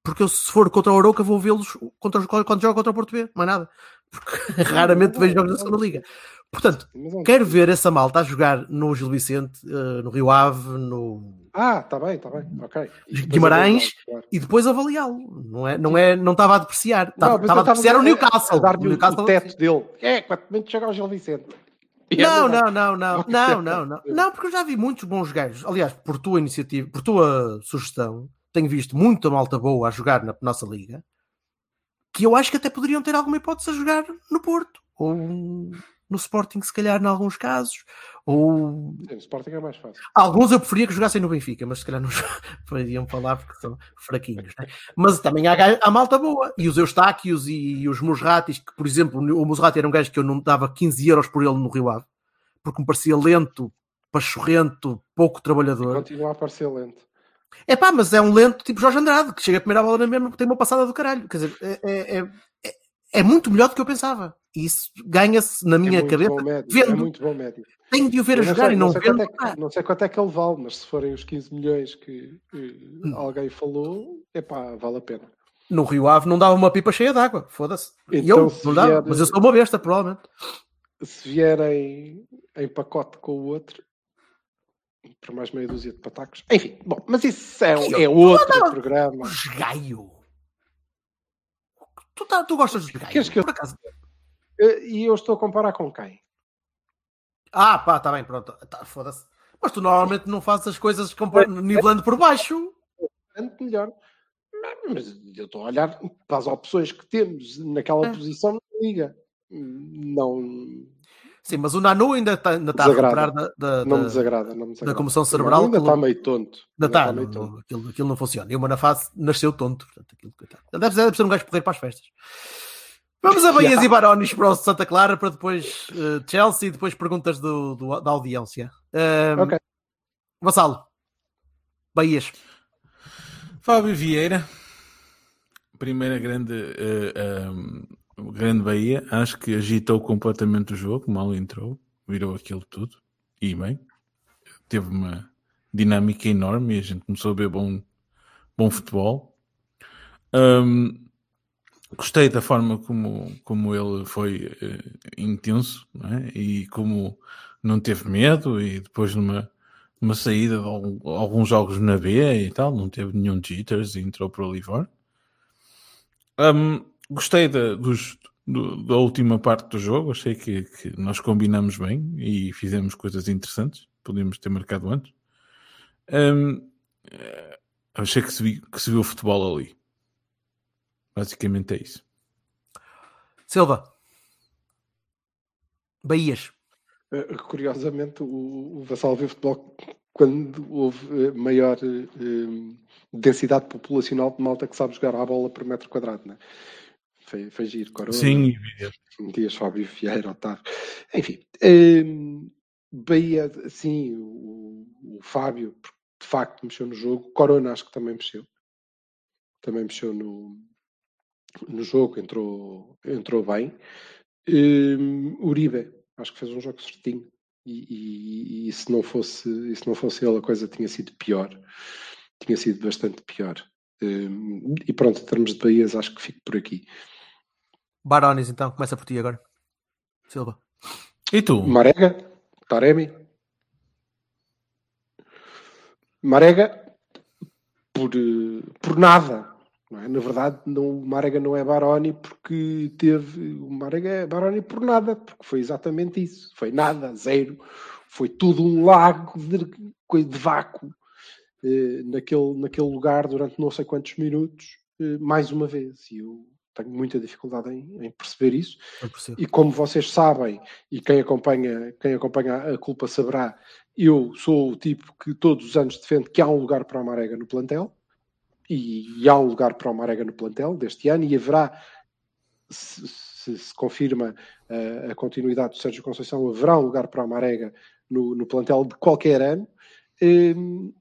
Porque eu, se for contra o Arouca, vou vê-los contra, os- quando jogo contra o Porto B. Mais nada. Porque <laughs> raramente vejo jogos da segunda Liga. Portanto, quero ver essa malta a jogar no Gil Vicente, eh, no Rio Ave, no... Ah, está bem, está bem, ok. E Guimarães claro. e depois avaliá-lo. Não é, não é, não estava a depreciar. Não, Estava, a depreciar o Newcastle. A O Newcastle o teto dele. É, quanto menos chega ao Gil Vicente. É Não, não, não, não, não, não, não, não, porque eu já vi muitos bons gajos. Aliás, por tua iniciativa, por tua sugestão, tenho visto muita malta boa a jogar na nossa liga que eu acho que até poderiam ter alguma hipótese a jogar no Porto ou no Sporting, se calhar, em alguns casos. Ou Sim, o Sporting é mais fácil. alguns eu preferia que jogassem no Benfica, mas se calhar não <laughs> podiam falar porque são fraquinhos. né? Mas também há, há malta boa. E os Eustáquios e os Musratis, que, por exemplo, o Musrati era um gajo que eu não dava 15 euros por ele no Rio Ave, porque me parecia lento, pachorrento, pouco trabalhador. Continua a aparecer lento. É pá, mas é um lento tipo Jorge Andrade, que chega a primeira bola na mesma, tem uma passada do caralho. Quer dizer, é, é- é- é- é muito melhor do que eu pensava. E isso ganha-se na minha é cabeça. vendo. É muito bom médio. Tenho de o ver a jogar sei, e não, não vendo. é que- ah, não sei quanto é que ele vale, mas se forem os 15 milhões que, Hum. alguém falou, epá, vale a pena. no Rio Ave não dava uma pipa cheia de água. Foda-se. E Então, eu não dava, vier- mas eu sou uma besta, provavelmente. Se vierem em pacote com o outro, por mais meia dúzia de patacos. Enfim, bom, mas isso é, Ei, é outro não, não. programa. O esgaio. Tu, tá, tu gostas de esgaio? Queres que eu- Por acaso. Eh, E eu estou a comparar com quem? Ah, pá, tá bem, pronto. Tá, Foda-se. Mas tu normalmente não fazes as coisas nivelando por baixo. Tanto melhor. Mas eu estou a olhar para as opções que temos naquela É. posição na liga. Não, Sim, mas o Nanu ainda está ainda tá a recuperar da, da, não me da- desagrada. Não me desagrada. comoção cerebral Ainda que está meio tonto. Ainda está, meio não, tonto. aquilo, aquilo não funciona. E o Manafase nasceu tonto. Portanto, aquilo, coitado. Ele deve, deve ser um gajo porreiro para as festas. Vamos a <laughs> Bahias e Barões para o Santa Clara, para depois eh, Chelsea e depois perguntas do, do- da audiência. Um, Ok. Vassalo, Bahias. Fábio Vieira, primeira grande, eh, grande Bahia, acho que agitou completamente o jogo, mal entrou, virou aquilo tudo, e bem, teve uma dinâmica enorme e a gente começou a ver bom, bom futebol. Ahm, gostei da forma como, como ele foi eh, intenso é? e como não teve medo e depois numa uma saída de alguns jogos na B e tal, não teve nenhum jitters e entrou por ali fora. Hum, gostei da, dos- do- da última parte do jogo, achei que, que nós combinamos bem e fizemos coisas interessantes, podíamos ter marcado antes. Hum, eh, achei que se, vi- que se viu futebol ali. Basicamente é isso. Silva. Bahias. Eh, Curiosamente, o, o Vassal viu futebol quando houve eh, maior eh, densidade populacional de malta que sabe jogar a bola por metro quadrado, né? Foi, foi giro, Corona, Sim, Dias Fábio Vieira, Otávio. Enfim, eh, Bahia, sim, o, o Fábio, de facto, mexeu no jogo. Corona, acho que também mexeu. Também mexeu no, no jogo, entrou, entrou bem. Eh, Uribe, acho que fez um jogo certinho. E, e- e se, não fosse, e se não fosse ele, a coisa tinha sido pior. Tinha sido bastante pior. Eh, e pronto, em termos de Bahias, acho que fico por aqui. Barões, então, começa por ti agora. Silva. E tu? Marega, Taremi. Marega, por, por nada. não é? Na verdade, não, o Marega não é Baroni porque teve. O Marega é Baroni por nada, porque foi exatamente isso. Foi nada, zero. Foi tudo um lago de, coisa de vácuo eh, naquele, naquele lugar durante não sei quantos minutos, eh, mais uma vez. E eu tenho muita dificuldade em- em perceber isso. E como vocês sabem, e quem acompanha, quem acompanha a culpa saberá, eu sou o tipo que todos os anos defende que há um lugar para o Marega no plantel, e, e há um lugar para o Marega no plantel deste ano, e haverá, se se, se confirma eh, a continuidade do Sérgio Conceição, haverá um lugar para o Marega no, no plantel de qualquer ano, eh,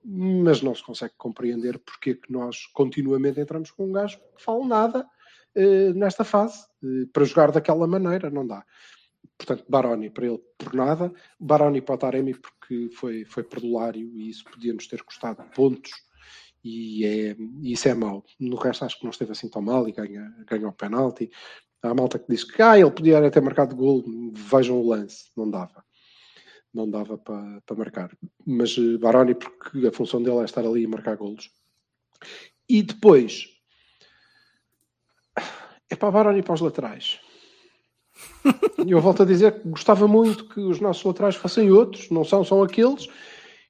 mas não se consegue compreender porque é que nós continuamente entramos com um gajo que fala nada nesta fase, eh, para jogar daquela maneira, não dá. Portanto, Baroni para ele por nada, Baroni para o Taremi porque foi, foi perdulário e isso podia nos ter custado pontos e, é, isso é mau. No resto acho que não esteve assim tão mal e ganha, ganha o penalti. Há malta que diz que ah, ele podia ter marcado gol, vejam o lance, não dava. Não dava para, para marcar. Mas eh, Baroni porque a função dele é estar ali e marcar golos. E depois, é para Baroni para os laterais. E eu volto a dizer que gostava muito que os nossos laterais fossem outros, não são, são aqueles.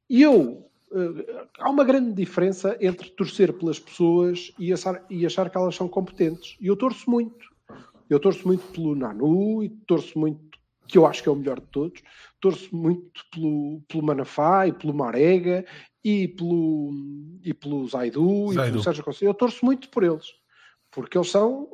E eu. eh, há uma grande diferença entre torcer pelas pessoas e achar, e achar que elas são competentes. E eu torço muito. Eu torço muito pelo Nanu e torço muito, que eu acho que é o melhor de todos. Torço muito pelo, pelo Manafá e pelo Marega e pelo, e pelo Zaidu, e Zaidu. pelo Sérgio Conceição. Eu torço muito por eles, porque eles são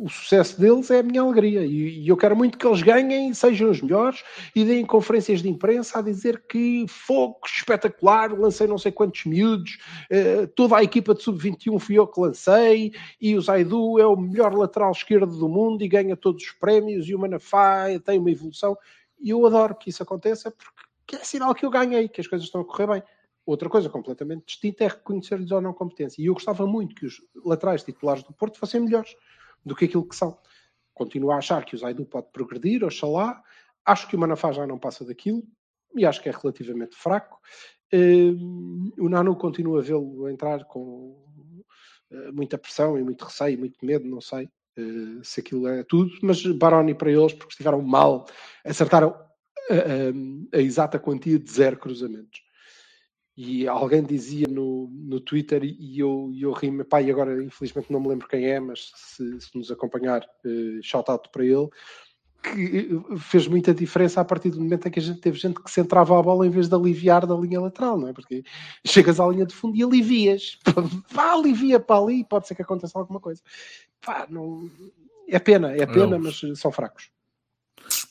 o sucesso deles é a minha alegria. E, e eu quero muito que eles ganhem, sejam os melhores. E deem conferências de imprensa a dizer que fogo espetacular, lancei não sei quantos miúdos, eh, toda a equipa de sub-21 fui eu que lancei e o Zaidu é o melhor lateral esquerdo do mundo e ganha todos os prémios e o Manafá tem uma evolução. E eu adoro que isso aconteça porque é sinal que eu ganhei, que as coisas estão a correr bem. Outra coisa completamente distinta é reconhecer-lhes ou não competência. E eu gostava muito que os laterais titulares do Porto fossem melhores do que aquilo que são. Continuo a achar que o Zaidu pode progredir, oxalá. Acho que o Manafá já não passa daquilo e acho que é relativamente fraco. Uh, o Nanu continua a vê-lo entrar com uh, muita pressão e muito receio, muito medo, não sei uh, se aquilo é tudo, mas Baroni para eles, porque estiveram mal, acertaram a, a, a exata quantia de zero cruzamentos. E alguém dizia no, no Twitter, e eu, eu ri-me, pá, e agora infelizmente não me lembro quem é, mas se, se nos acompanhar, uh, shout out para ele, que eh, fez muita diferença a partir do momento em que a gente teve gente que centrava a bola em vez de aliviar da linha lateral, não é? Porque chegas à linha de fundo e alivias, <laughs> vá, alivia para ali, pode ser que aconteça alguma coisa. Pá, não... É pena, é pena, mas são fracos.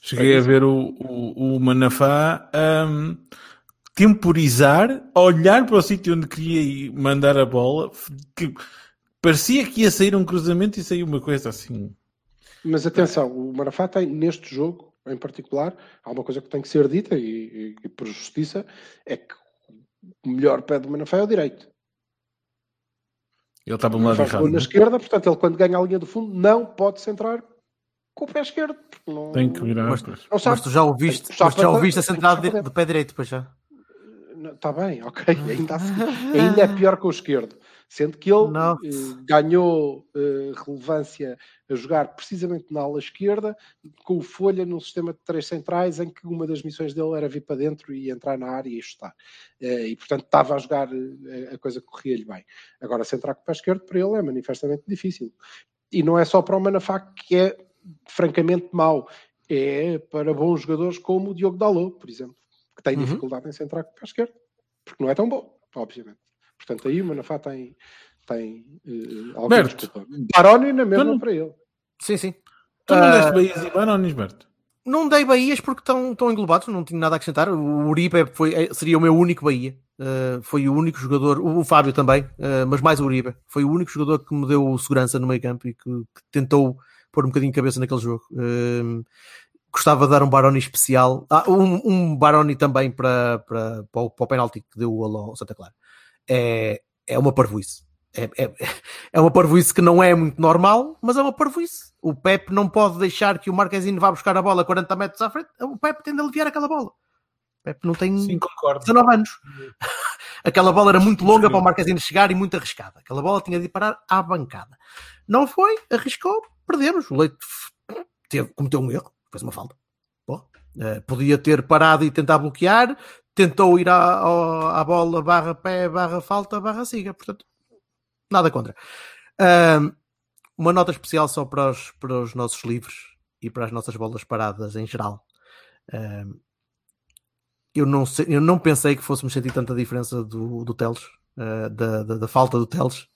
Cheguei a ver o, o, o Manafá. Um temporizar, olhar para o sítio onde queria mandar a bola, que parecia que ia sair um cruzamento e saiu uma coisa assim. Mas atenção, o Marafá tem neste jogo em particular, há uma coisa que tem que ser dita e, e, e por justiça, é que o melhor pé do Manafá é o direito. Ele estava um lado errado. Na esquerda, portanto, ele quando ganha a linha do fundo não pode centrar com o pé esquerdo. Não, tem que virar. Mas, mas tu já ouviste, mas já ouviste a centrada de, de pé direito, pois já. Está bem, <laughs> ok. Ainda, assim, <laughs> ainda é pior que o esquerdo. Sendo que ele eh, ganhou eh, relevância a jogar precisamente na ala esquerda, com o Folha num sistema de três centrais, em que uma das missões dele era vir para dentro e entrar na área e chutar. Eh, e portanto estava a jogar, a coisa corria-lhe bem. Agora, se entrar com o pé esquerdo, para ele é manifestamente difícil. E não é só para o Manafá que é francamente mau, é para bons jogadores como o Diogo Dalot, por exemplo que tem uhum. dificuldade em centrar com o pé esquerdo, porque não é tão bom, obviamente. Portanto, aí o Manafá tem, tem uh, alguma Berto, desculpa. Baroni na mesma não... para ele. Sim, sim. Tu não uh... deste Bahias e Baronis, Berto? Não dei Bahias porque estão, estão englobados, não tinha nada a acrescentar. O Uribe foi, é, seria o meu único Bahia. Uh, foi o único jogador, o, o Fábio também, uh, mas mais o Uribe. Foi o único jogador que me deu segurança no meio campo e que, que tentou pôr um bocadinho de cabeça naquele jogo. Uh, gostava de dar um Baroni especial. Ah, um, um Baroni também para, para, para, o, para o penalti que deu ao Santa Clara. É, é uma parvoíce. É, é, <laughs> é uma parvoíce que não é muito normal, mas é uma parvoíce. O Pep não pode deixar que o Marquezine vá buscar a bola 40 metros à frente. O Pep tem de aliviar aquela bola. O Pep não tem Sim, concordo. 19 anos. <laughs> aquela bola era muito longa para o Marquezine chegar e muito arriscada. Aquela bola tinha de ir parar à bancada. Não foi, arriscou, perdemos. O Leite teve, cometeu um erro fez uma falta. uh, podia ter parado e tentar bloquear, tentou ir à, à bola barra pé, barra falta, barra siga. Portanto, nada contra. Uh, uma nota especial só para os, para os nossos livros e para as nossas bolas paradas em geral. Uh, eu, não sei, eu não pensei que fôssemos sentir tanta diferença do, do Teles, uh, da, da, da, falta do Teles,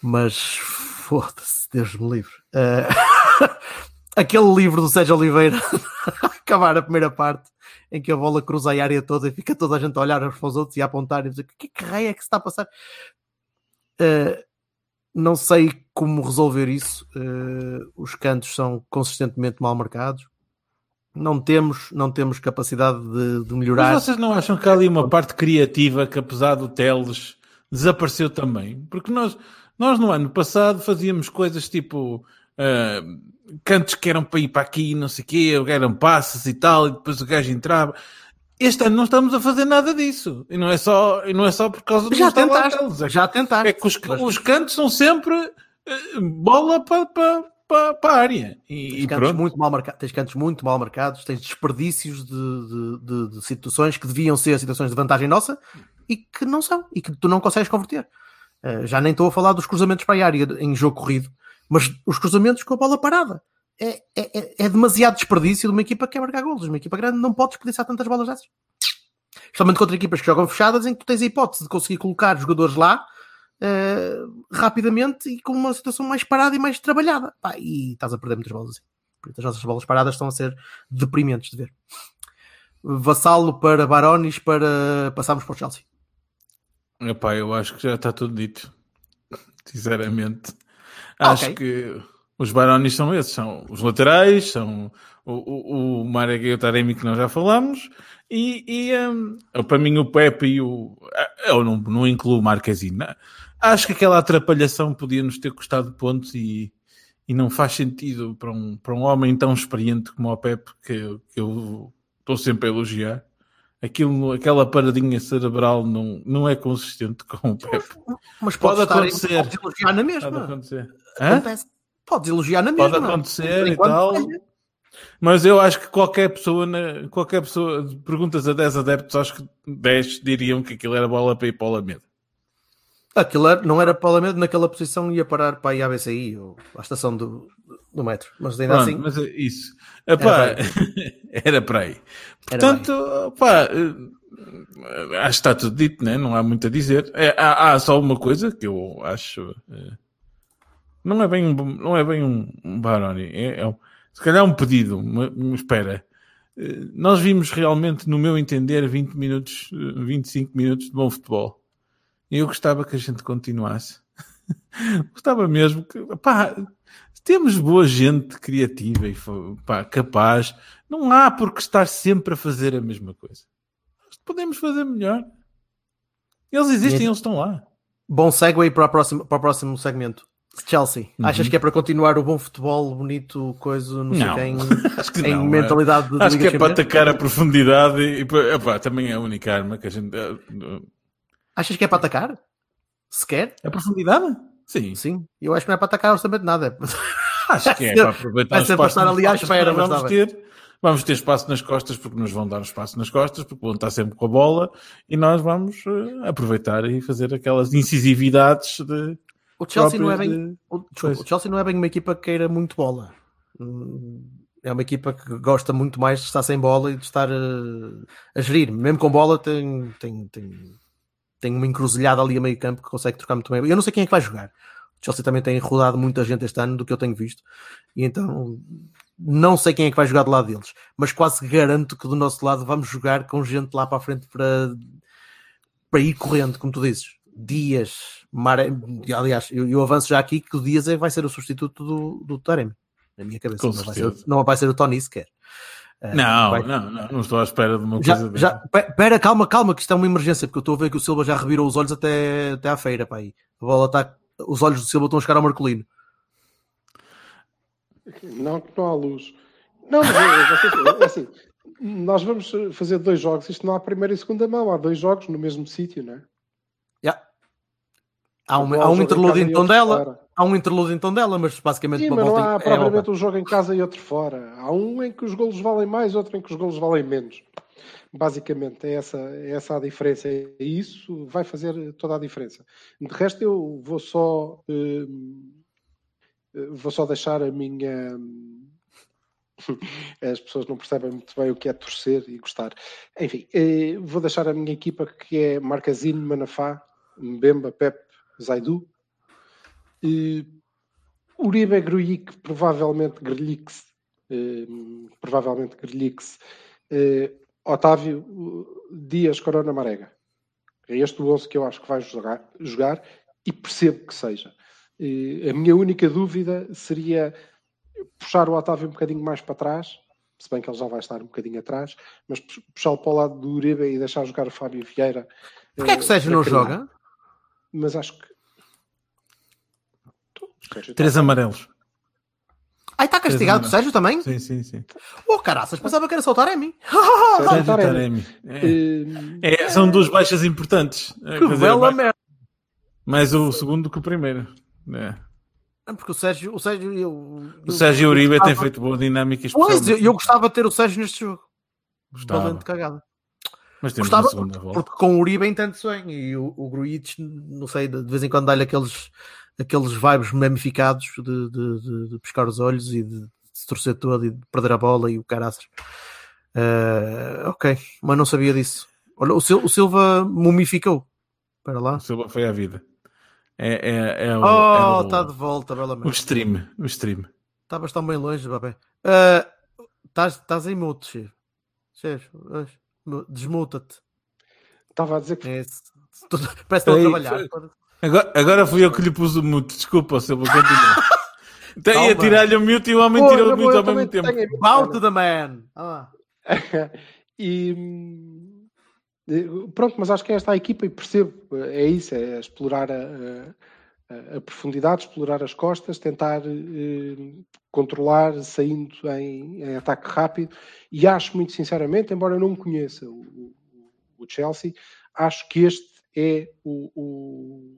mas <laughs> foda-se, Deus me livre. <laughs> Aquele livro do Sérgio Oliveira <laughs> acabar a primeira parte em que a bola cruza a área toda e fica toda a gente a olhar para os outros e a apontar e dizer que, que raio é que se está a passar uh, não sei como resolver isso uh, os cantos são consistentemente mal marcados não temos, não temos capacidade de, de, melhorar. Mas vocês não acham que há ali uma parte criativa que apesar do Teles desapareceu também? Porque nós, nós no ano passado fazíamos coisas tipo uh, cantos que eram para ir para aqui, não sei o quê, eram passes e tal, e depois o gajo entrava. Este ano não estamos a fazer nada disso. E não é só, e não é só por causa do Já tentaste, é, já tentaste. É que os, os cantos são sempre uh, bola para, para, para, para a área. E, tens, cantos muito mal marcados, tens cantos muito mal marcados, tens desperdícios de, de, de, de, situações que deviam ser situações de vantagem nossa e que não são, e que tu não consegues converter. Uh, já nem estou a falar dos cruzamentos para a área em jogo corrido mas os cruzamentos com a bola parada. É, é, é, é demasiado desperdício de uma equipa que quer marcar golos. Uma equipa grande não pode desperdiçar tantas bolas dessas. Especialmente contra equipas que jogam fechadas, em que tu tens a hipótese de conseguir colocar jogadores lá eh, rapidamente e com uma situação mais parada e mais trabalhada. Pá, e estás a perder muitas bolas assim. As nossas bolas paradas estão a ser deprimentes de ver. Vassalo para Barones para passarmos para o Chelsea. Epá, eu acho que já está tudo dito. <laughs> Sinceramente. Ah, Acho ok. que os Barones são esses. São os laterais, são o, o, o e o Taremi que nós já falamos. E, e hum, para mim o Pepe e o... Eu não, não incluo o Marquezine. Acho que aquela atrapalhação podia nos ter custado pontos e, e não faz sentido para um, para um homem tão experiente como o Pepe que, que eu estou sempre a elogiar. Aquilo, aquela paradinha cerebral não, não é consistente com o Pepe. Mas Pode estar- acontecer. Podes elogiar na Pode mesma. acontecer. Hã? Acontece. Podes elogiar na mesma. Pode acontecer e tal. Mas eu acho que qualquer pessoa, qualquer pessoa, perguntas a 10 adeptos, acho que 10 diriam que aquilo era bola para ir para o Alameda. Aquilo era- não era para o Alameda, naquela posição ia parar para aí à BCI ou à estação do, do metro. Mas ainda Pronto, assim, mas é isso. Epá, era <laughs> para aí. Portanto, pá, eh, acho que está tudo dito, né? não há muito a dizer. É, há, há só uma coisa que eu acho. eh, não é bem um, não é bem um, um Baroni, é, é um- se calhar um pedido, uma, uma espera. Eh, Nós vimos realmente, no meu entender, 20 minutos, eh, 25 minutos de bom futebol. E eu gostava que a gente continuasse. <laughs> gostava mesmo que, pá, temos boa gente criativa e pá, capaz. Não há por que estar sempre a fazer a mesma coisa. Nós Podemos fazer melhor. Eles existem, E- eles estão lá. bom segue para, próxima, para o próximo segmento. Chelsea. Uhum. Achas que é para continuar o bom futebol, bonito, coisa, não sei Não, quem, <laughs> acho que em não, mentalidade de Acho que é para Champions? atacar a profundidade e, e epá, também é a única arma que a gente. Achas que é para atacar? Sequer? A profundidade? Sim. Sim. Eu acho que não é para atacar absolutamente nada. <laughs> Acho que é para aproveitar o espaço ali à espera, vamos bem. ter. Vamos ter espaço nas costas porque nos vão dar espaço nas costas porque vão estar sempre com a bola e nós vamos eh, aproveitar e fazer aquelas incisividades de O Chelsea não é bem. de- O, desculpa, o Chelsea não é bem uma equipa que queira muito bola. É uma equipa que gosta muito mais de estar sem bola e de estar eh, a gerir. Mesmo com bola, tem, tem, tem, tem uma encruzilhada ali a meio campo que consegue trocar muito bem. Eu não sei quem é que vai jogar. O Chelsea também tem rodado muita gente este ano do que eu tenho visto. E então não sei quem é que vai jogar do lado deles. Mas quase garanto que do nosso lado vamos jogar com gente lá para a frente para, para ir correndo, como tu dizes. Dias, Mare... aliás, eu, eu avanço já aqui que o Dias é- vai ser o substituto do, do Taremi, na minha cabeça. Não, vai ser, não vai ser o Tony sequer. Eh, Não, vai- não, não, não estou à espera de uma Já, coisa já, dessa. pera, calma, calma, que isto é uma emergência, porque eu estou a ver que o Silva já revirou os olhos até, até à feira, pá, aí. A bola está, os olhos do Silva estão a chegar ao Marcolino. Não, que não há luz. Não, mas é, é assim, nós vamos fazer dois jogos. Isto não há primeira e segunda mão, há dois jogos no mesmo sítio, não é? Já. Há um, há um jogo em interlúdio casa em outro Tondela. Há um interlúdio em Tondela, mas basicamente Sim, uma mas não volta há em- é propriamente um jogo em casa e outro fora. Há um em que os golos valem mais, outro em que os golos valem menos. Basicamente, é essa, é essa a diferença. E isso vai fazer toda a diferença. De resto, eu vou só, hum, vou só deixar a minha. hum, <laughs> As pessoas não percebem muito bem o que é torcer e gostar. Enfim, eh, vou deixar a minha equipa que é Marcazinho, Manafá, Mbemba, Pep, Zaidu. Eh, Uribe Grujic, provavelmente Grelix, eh, provavelmente Grelix, eh, Otávio eh, Dias Corona Marega. É este o 11 que eu acho que vai jogar, jogar e percebo que seja. Eh, a minha única dúvida seria puxar o Otávio um bocadinho mais para trás, se bem que ele já vai estar um bocadinho atrás, mas pu- puxá-lo para o lado do Uribe e deixar jogar o Fábio Vieira. Porquê é que o Sérgio eh, não joga? Mas acho que. Três amarelos. Ai, está castigado o Sérgio também? Sim, sim, sim. Oh, caraças, pensava que era só o Taremi. <laughs> Sérgio Sérgio Taremi. Taremi. É. Eh, É, são duas baixas importantes. É, Que quer dizer, bela mais, merda. mais o segundo que o primeiro. É. Porque o Sérgio, o Sérgio, eu, O Sérgio Uribe eu tem gostava- feito boa dinâmica. Pois, eu, eu gostava de ter o Sérgio neste jogo. Gostava. Valente cagada. Mas temos Gostava, segunda volta. porque com o Uribe entende-se bem. E o, o não sei, de, de vez em quando dá-lhe aqueles, aqueles vibes mamificados de, de, de- de pescar os olhos e de, se torcer todo e de perder a bola e o caraças. Eh, ok, mas não sabia disso. Olha, o, Sil- o Silva mumificou. Para lá. O Silva foi à vida. É, é, é o, Oh, é o, está de volta, bela o stream. O stream. Estavas tão bem longe, babé. Ah, Estás estás em mute, Chico. Chico, desmuta-te. Estava a dizer que É Parece que estou a trabalhar. Agora, agora fui eu que lhe pus o mute. Desculpa, Silva, continua. Então, <laughs> ia Calma. tirar-lhe o mute e o homem tirou eu o vou- mute eu ao mesmo tempo. Bow to the man. Ah. <laughs> e hum, pronto, mas acho que é esta a equipa e percebo, é isso, é explorar a, a- a profundidade, explorar as costas, tentar eh, controlar saindo em, em ataque rápido e acho muito sinceramente, embora eu não conheça o, o- o Chelsea, acho que este é o, o-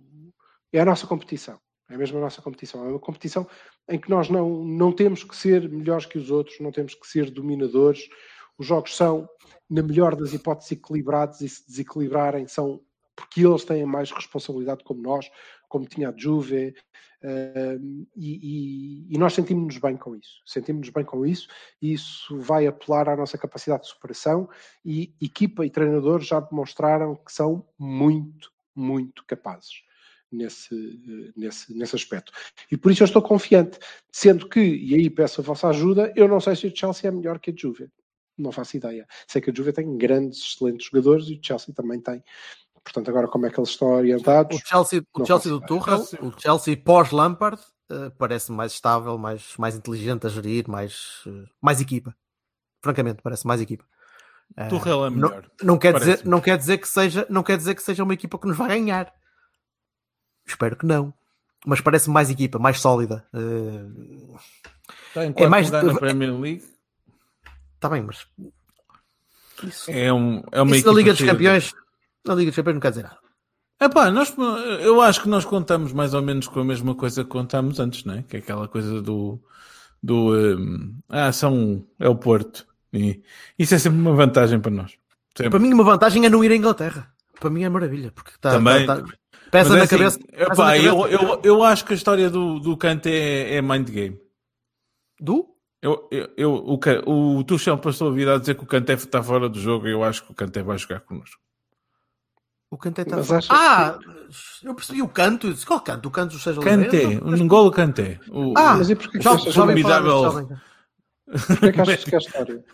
é a nossa competição. É mesmo a nossa competição. É uma competição em que nós não, não temos que ser melhores que os outros, não temos que ser dominadores. Os jogos são, na melhor das hipóteses, equilibrados e se desequilibrarem são porque eles têm mais responsabilidade como nós, como tinha a Juve, eh, e, e- e nós sentimos-nos bem com isso. Sentimos-nos bem com isso e isso vai apelar à nossa capacidade de superação e equipa e treinador já demonstraram que são muito, muito capazes nesse, eh, nesse, nesse aspecto. E por isso eu estou confiante, sendo que, e aí peço a vossa ajuda, eu não sei se o Chelsea é melhor que a Juve. Não faço ideia. Sei que a Juve tem grandes, excelentes jogadores e o Chelsea também tem. Portanto, agora como é que eles estão orientados? O Chelsea, o Não Chelsea do Tuchel, o Chelsea pós-Lampard, eh, parece mais estável, mais, mais inteligente a gerir, mais, eh, mais equipa. Francamente, parece mais equipa. Tuchel é não, melhor. não quer dizer, não quer dizer que seja, não quer dizer que seja uma equipa que nos vai ganhar. Espero que não. Mas parece mais equipa, mais sólida. Eh, Está em quarto mais- na Premier League. Está bem, mas isso, É, um, é uma isso na Liga dos Campeões, na Liga dos Campeões não quer dizer nada. Epá, nós, eu acho que nós contamos mais ou menos com a mesma coisa que contámos antes, não é? Que é aquela coisa do. do hum, ah, são. É o Porto. E isso é sempre uma vantagem para nós. Sempre. Para mim, uma vantagem é não ir à Inglaterra. Para mim é maravilha, porque está, Também. está- está- pesa é na assim, cabeça. pesa epá, na eu, cabeça. eu, eu acho que a história do, do Kante é, é mind game. Do? Eu, eu, eu, o, o Tuchel passou a vida a dizer que o Kanté está fora do jogo e eu acho que o Kanté vai jogar connosco. O Kanté está. Achas Ah, eu percebi o canto. Eu disse, Qual canto? O canto do Sérgio Kanté, Oliveira? um golo Kanté. O, Ah, Mas e porquê que já, já já ouvi. porquê que achas que é a história?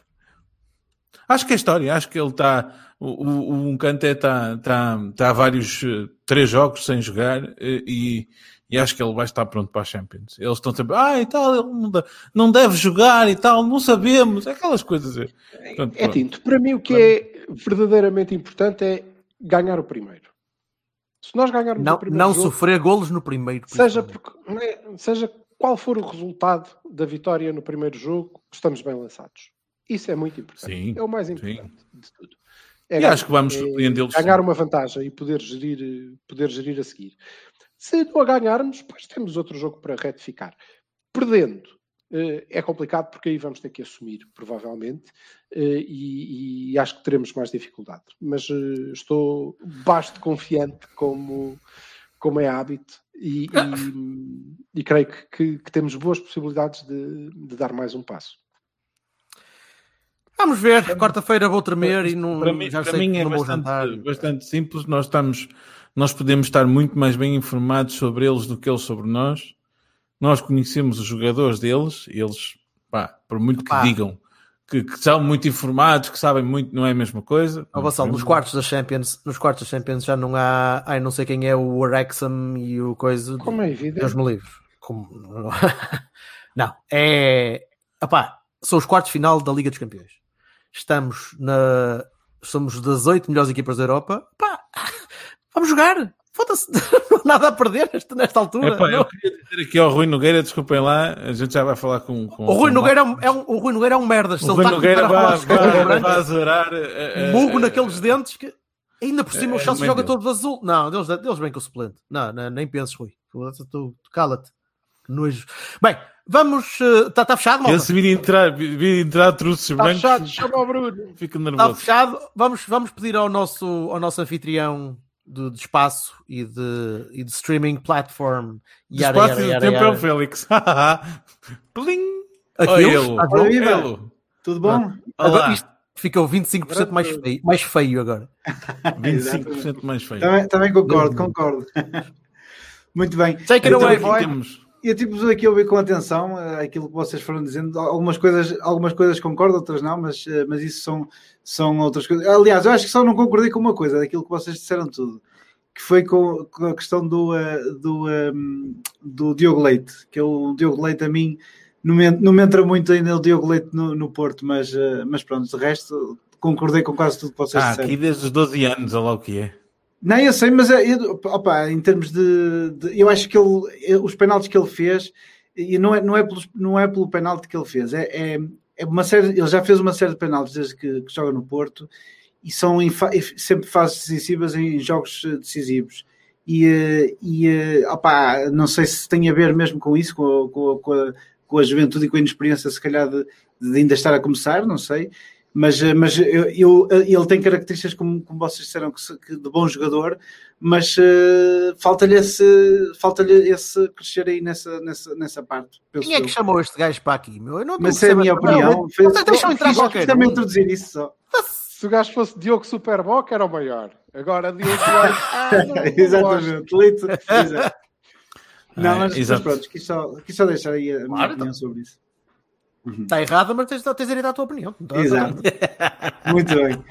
Acho que é história, acho que ele está. O, o, o está tá, tá há vários eh, três jogos sem jogar eh, e, e acho que ele vai estar pronto para a Champions. Eles estão sempre, ah, e tal, ele não, deve jogar e tal, não sabemos, aquelas coisas. eh. Portanto, É pronto. tinto. Para mim, o que é verdadeiramente importante é ganhar o primeiro. Se nós ganharmos Não, o primeiro não jogo, sofrer golos no primeiro. seja, porque, é- seja qual for o resultado da vitória no primeiro jogo, estamos bem lançados. Isso é muito importante. Sim, é o mais sim. importante de tudo. É E ganhar- acho que vamos é surpreendê-los. Ganhar sim. uma vantagem e poder gerir, poder gerir a seguir. Se não a ganharmos, depois temos outro jogo para retificar. Perdendo, eh, é complicado porque aí vamos ter que assumir, provavelmente, eh, e, e acho que teremos mais dificuldade. Mas eh, estou bastante confiante como, como é hábito e, e- e creio que, que- que temos boas possibilidades de, de dar mais um passo. Vamos ver. Quarta-feira vou tremer e não, para mim, já para sei mim que é não vou jantar. bastante, bastante simples. Nós estamos, nós podemos estar muito mais bem informados sobre eles do que eles sobre nós. Nós conhecemos os jogadores deles, e eles, pá, por muito que Pá. digam que, que são muito informados, que sabem muito, não é a mesma coisa. Ó, Vassal, nos quartos da Champions, nos quartos da Champions já não há, ai, não sei quem é o Wrexham e o coisa. Como é evidente. Deus me livre. Como... Não, <laughs> é. Epá, são os quartos final da Liga dos Campeões. Estamos na. Somos das oito melhores equipas da Europa. Pá, vamos jogar. Foda-se, não <laughs> há nada a perder nesta, altura. Epá, eu queria dizer aqui ao Rui Nogueira, desculpem lá, a gente já vai falar com, com O Rui Nogueira é um, é um- o Rui Nogueira é um merda. O Rui a Nogueira vai, vai, eh, eh, Mugo eh, naqueles dentes que ainda por cima o Chelsea joga todo azul. Não, Deus, Deus bem com o suplente. Não, nem penses, Rui. Cala-te. Que Nojo. Bem, vamos. Está tá fechado, malta? Esse vir entrar, vir entrar truços Está brancos, fechado, chama o Bruno. fica Está nervoso. fechado. Vamos, vamos pedir ao nosso, ao nosso anfitrião de, de espaço e de, e de streaming platform. De Yara, espaço yara, e tempo é o. Félix. <laughs> Plim! Aquilo? Olha Viva. ele. Tudo bom? Agora, Olá. isto ficou 25% mais feio, mais feio agora. <laughs> 25% mais feio. Também, também concordo, concordo. <laughs> Muito bem. Take it Então, away, Aqui boy. temos- Eu tive aqui a ouvir com atenção eh, aquilo que vocês foram dizendo. Algumas coisas, algumas coisas concordo, outras não, mas, eh, mas isso são, são outras coisas. Aliás, eu acho que só não concordei com uma coisa, daquilo que vocês disseram tudo, que foi com, com a questão do, eh, do, ehm, do Diogo Leite, que o Diogo Leite a mim não me, não me entra muito ainda o Diogo Leite no, no Porto, mas, mas pronto, de resto concordei com quase tudo que vocês Ah, disseram. aqui desde os 12 anos, olha lá o que é. Não, eu sei, mas é, eu, opa, em termos de, de- Eu acho que ele, eh, os penaltis que ele fez, e não é, não é, pelo, não é pelo penalti que ele fez, é, é, é uma série. Ele já fez uma série de penaltis desde que, que joga no Porto e são em sempre fases decisivas em jogos eh, decisivos. E, eh, e opa, não sei se tem a ver mesmo com isso, com com com a, com a juventude e com a inexperiência, se calhar, de, de ainda estar a começar, não sei mas, eh, mas eu, eu- ele tem características, como, como vocês disseram, que, de bom jogador, mas eh, falta-lhe esse, falta esse crescer aí nessa, nessa, nessa parte. Quem é que eu. chamou este gajo para aqui, meu? Eu não Mas é a minha opinião. Não, Fez- entrar fiz- qualquer também introduzir isso só. Se o gajo fosse Diogo Superboc, era o maior. Agora Diogo <laughs> Leite. Ah. Exatamente. <laughs> Exato. Não, Ah, mas, mas exato. pronto, quis só, quis só deixar aí a minha Claro, opinião então. sobre isso. Está errado, mas tens, tens direito à tua opinião. Então, Exato. <laughs> Muito bem.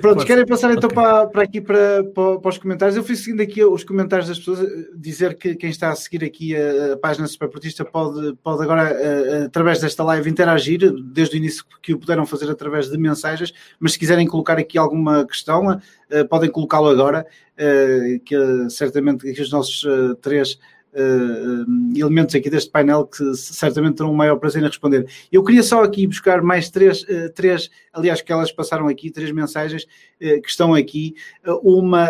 Pronto, querem passar então Ok. para, para aqui para, para, para os comentários. Eu fui seguindo aqui os comentários das pessoas, eh, dizer que quem está a seguir aqui a, a página Superportista pode, pode agora, eh, através desta live, interagir, desde o início que o puderam fazer através de mensagens, mas se quiserem colocar aqui alguma questão, eh, podem colocá-lo agora, eh, que eh, certamente que os nossos eh, três eh, elementos aqui deste painel que certamente terão o maior prazer em responder. Eu queria só aqui buscar mais três, eh, três aliás, que elas passaram aqui, três mensagens eh, que estão aqui. Uma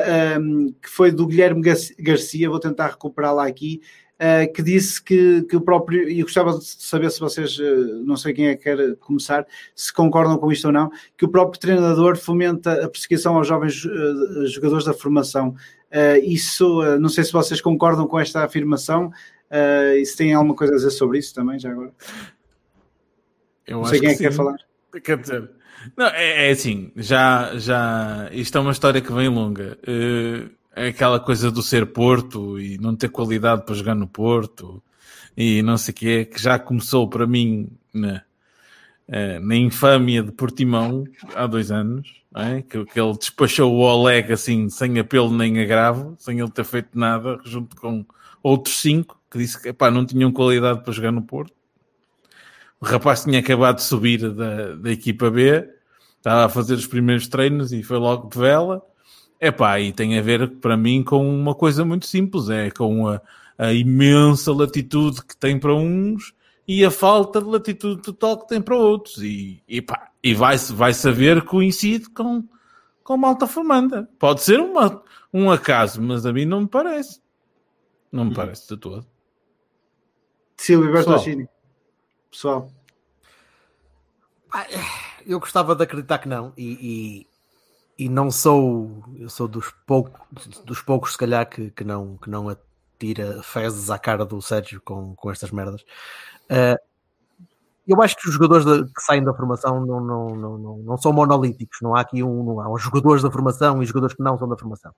que foi do Guilherme Gar- Garcia, vou tentar recuperá-la aqui, eh, que disse que, que o próprio, e gostava de saber se vocês, eh, não sei quem é que quer começar, se concordam com isto ou não, que o próprio treinador fomenta a perseguição aos jovens eh, jogadores da formação. Eh, isso, eh, não sei se vocês concordam com esta afirmação, eh, e se têm alguma coisa a dizer sobre isso também, já agora. Eu Não acho sei quem é que quer falar. Quer dizer, não, é, é assim, já, já, isto é uma história que vem longa. Eh, É aquela coisa do ser Porto e não ter qualidade para jogar no Porto e não sei o que é, que já começou para mim na, eh, na infâmia de Portimão há dois anos, é? que, que ele despachou o Oleg assim, sem apelo nem agravo, sem ele ter feito nada, junto com outros cinco, que disse que epá, não tinham qualidade para jogar no Porto. O rapaz tinha acabado de subir da, da equipa B, estava a fazer os primeiros treinos e foi logo de vela. Epá, e tem a ver para mim com uma coisa muito simples, é com a, a imensa latitude que tem para uns e a falta de latitude total que tem para outros. E, e, pá, e vai, vai saber que coincide com, com malta formanda. Pode ser uma, um acaso, mas a mim não me parece. Não me parece de todo. Silvio. Bertolini. Pessoal. Ah, Eu gostava de acreditar que não, e, e, e não sou, eu sou dos, pouco, dos poucos, se calhar, que, que, não, que não atira fezes à cara do Sérgio com, com estas merdas. Ah, eu acho que os jogadores que saem da formação não, não, não, não, são monolíticos, não há aqui um, não há os jogadores da formação e jogadores que não são da formação.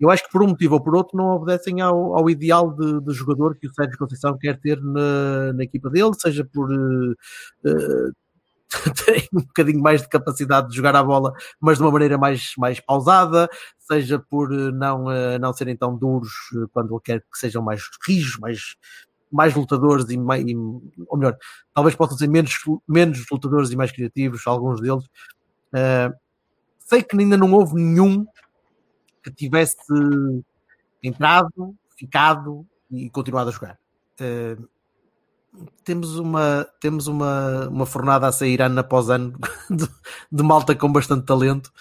Eu acho que por um motivo ou por outro não obedecem ao, ao ideal de, de jogador que o Sérgio Conceição quer ter na, na equipa dele, seja por eh, eh, <laughs> terem um bocadinho mais de capacidade de jogar a bola, mas de uma maneira mais, mais pausada, seja por eh, não, não serem tão duros quando ele quer que sejam mais rijos, mais, mais lutadores e, mai- e- ou melhor, talvez possam ser menos, menos lutadores e mais criativos, alguns deles. Eh, sei que ainda não houve nenhum que tivesse entrado, ficado e continuado a jogar. Eh, temos uma, temos uma, uma fornada a sair ano após ano <laughs> de, de malta com bastante talento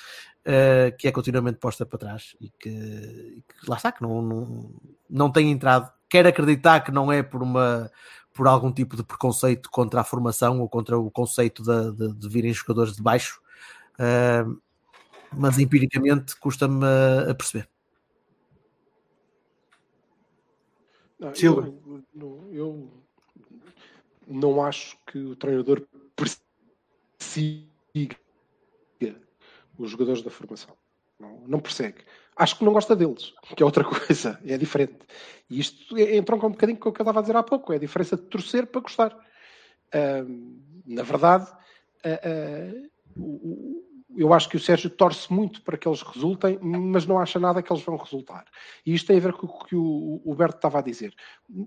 eh, que é continuamente posta para trás e que, que lá está, que não, não, não tem entrado. Quero acreditar que não é por uma por algum tipo de preconceito contra a formação ou contra o conceito de, de, de virem jogadores de baixo, eh, mas empiricamente custa-me a, a perceber. Não, Silva. eu, não- eu não acho que o treinador persiga os jogadores da formação. Não, não persegue. Acho que não gosta deles, que é outra <laughs> coisa, é diferente. E isto é- entronca um bocadinho com o que eu estava a dizer há pouco, é a diferença de torcer para gostar. Ahm, na verdade, o- o- eu acho que o Sérgio torce muito para que eles resultem, mas não acha nada que eles vão resultar. E isto tem a ver com o que o o estava a dizer.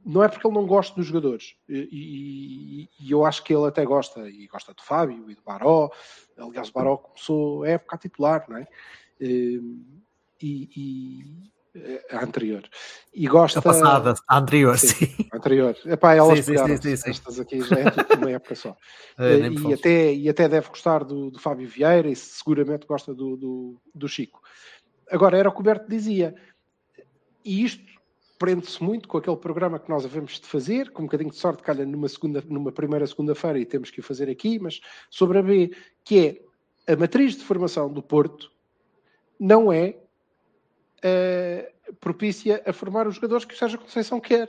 Não é porque ele não gosta dos jogadores, e, e- e eu acho que ele até gosta, e gosta do Fábio e do Baró. Aliás, o Baró começou a época a titular, não é? Eh, E, e- a anterior. E gosta. A passada, a anterior, Sim, sim. a anterior. Epá, elas Sim, pegaram sim, sim. Estas aqui já é tudo uma época só. <laughs> É, e, até, e até deve gostar do, do Fábio Vieira e seguramente gosta do, do, do Chico. Agora, era o que o Berto dizia. E isto prende-se muito com aquele programa que nós havemos de fazer, com um bocadinho de sorte, calha numa, segunda, numa primeira segunda-feira e temos que o fazer aqui, mas sobre a B, que é a matriz de formação do Porto, não é eh, propícia a formar os jogadores que o Sérgio Conceição quer.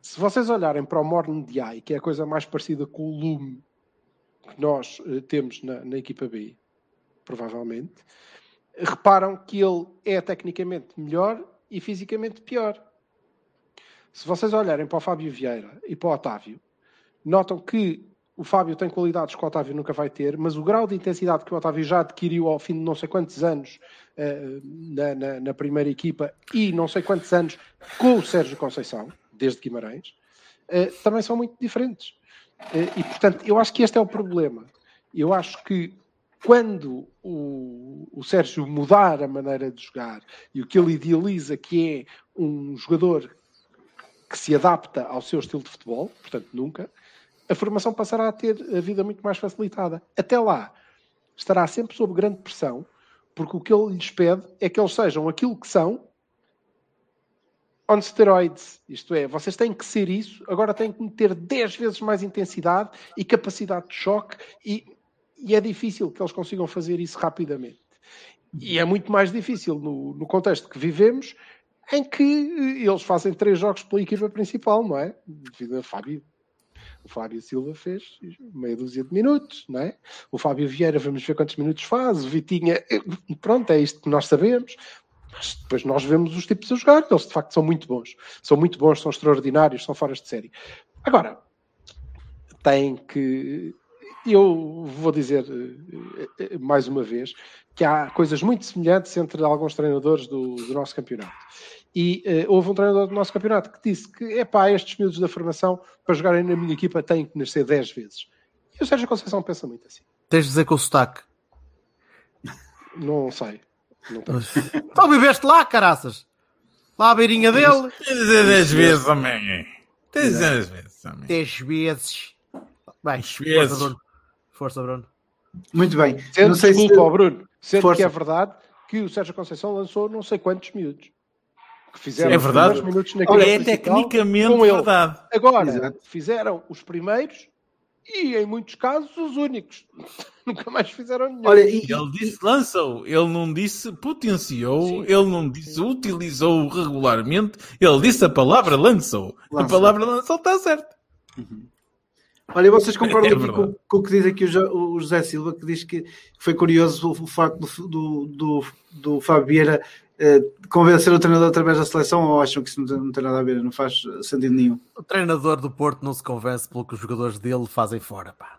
Se vocês olharem para o Morne DI, que é a coisa mais parecida com o Lume que nós eh, temos na, na equipa B, provavelmente, reparam que ele é tecnicamente melhor e fisicamente pior. Se vocês olharem para o Fábio Vieira e para o Otávio, notam que o Fábio tem qualidades que o Otávio nunca vai ter, mas o grau de intensidade que o Otávio já adquiriu ao fim de não sei quantos anos eh, na, na- na primeira equipa e não sei quantos anos com o Sérgio Conceição, desde Guimarães, eh, também são muito diferentes. Eh, e, portanto, eu acho que este é o problema. Eu acho que quando o, o Sérgio mudar a maneira de jogar e o que ele idealiza que é um jogador que se adapta ao seu estilo de futebol, portanto nunca, a formação passará a ter a vida muito mais facilitada. Até lá, estará sempre sob grande pressão, porque o que ele lhes pede é que eles sejam aquilo que são on steroids. Isto é, vocês têm que ser isso, agora têm que meter 10 vezes mais intensidade e capacidade de choque e, e é difícil que eles consigam fazer isso rapidamente. E é muito mais difícil no, no contexto que vivemos, em que eh, eles fazem três jogos pela equipa principal, não é? Devido a Fábio. O Fábio Silva fez meia dúzia de minutos, não é? O Fábio Vieira, vamos ver quantos minutos faz. O Vitinha, eh, pronto, é isto que nós sabemos. Mas depois nós vemos os tipos a jogar, eles de facto são muito bons. São muito bons, são extraordinários, são fora de série. Agora, tem que. Eu vou dizer eh, eh, mais uma vez que há coisas muito semelhantes entre alguns treinadores do, do nosso campeonato. E eh, houve um treinador do nosso campeonato que disse que, epá, estes miúdos da formação para jogarem na minha equipa têm que nascer 10 vezes. E o Sérgio Conceição pensa muito assim. Tens de dizer com o sotaque. Não sei. Não. Então viveste lá, caraças. Lá à beirinha dele. Dez vezes também. Dez vezes também. 10 vezes. Bem, vezes. força, Bruno. Força, Bruno. Muito bem. Sendo, não sei desculpa, se... Bruno, sendo Força. que é verdade que o Sérgio Conceição lançou não sei quantos miúdos. Que fizeram É os verdade. primeiros minutos na Olha, é tecnicamente verdade. Agora, Exato. fizeram os primeiros e, em muitos casos, os únicos. <laughs> Nunca mais fizeram nenhum. Olha, e, Ele disse lançou, ele não disse potenciou, ele não disse utilizou regularmente, ele disse a palavra lançou. A Lançou. palavra lançou está certa. Olha, vocês concordam É aqui verdade. com, com o que diz aqui o, Jo- o José Silva, que diz que foi curioso o, facto do, do, do, do Fábio Vieira eh, convencer o treinador através da seleção ou acham que isso não tem, não tem nada a ver, não faz sentido nenhum? O treinador do Porto não se convence pelo que os jogadores dele fazem fora, pá.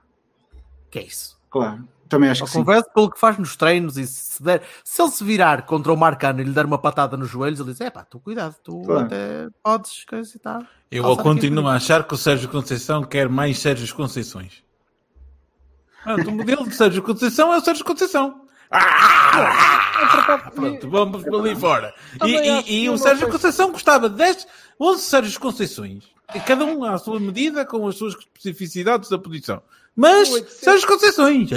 Que é isso? Claro, também acho Só que sim. convence pelo que faz nos treinos e se, der, se ele se virar contra o Marcano e lhe der uma patada nos joelhos, ele diz: é pá, tu cuidado, tu Claro. até podes coisa e tal. Eu Passar continuo a achar que o Sérgio Conceição quer mais Sérgio Conceições. Pronto, o modelo de Sérgio Conceição é o Sérgio Conceição. Ah, pronto, vamos para ali fora. E, e- e o não Sérgio Conceição gostava de 10, 11 Sérgio Conceições. Cada um à sua medida, com as suas especificidades da posição. Mas, Sérgio Conceições.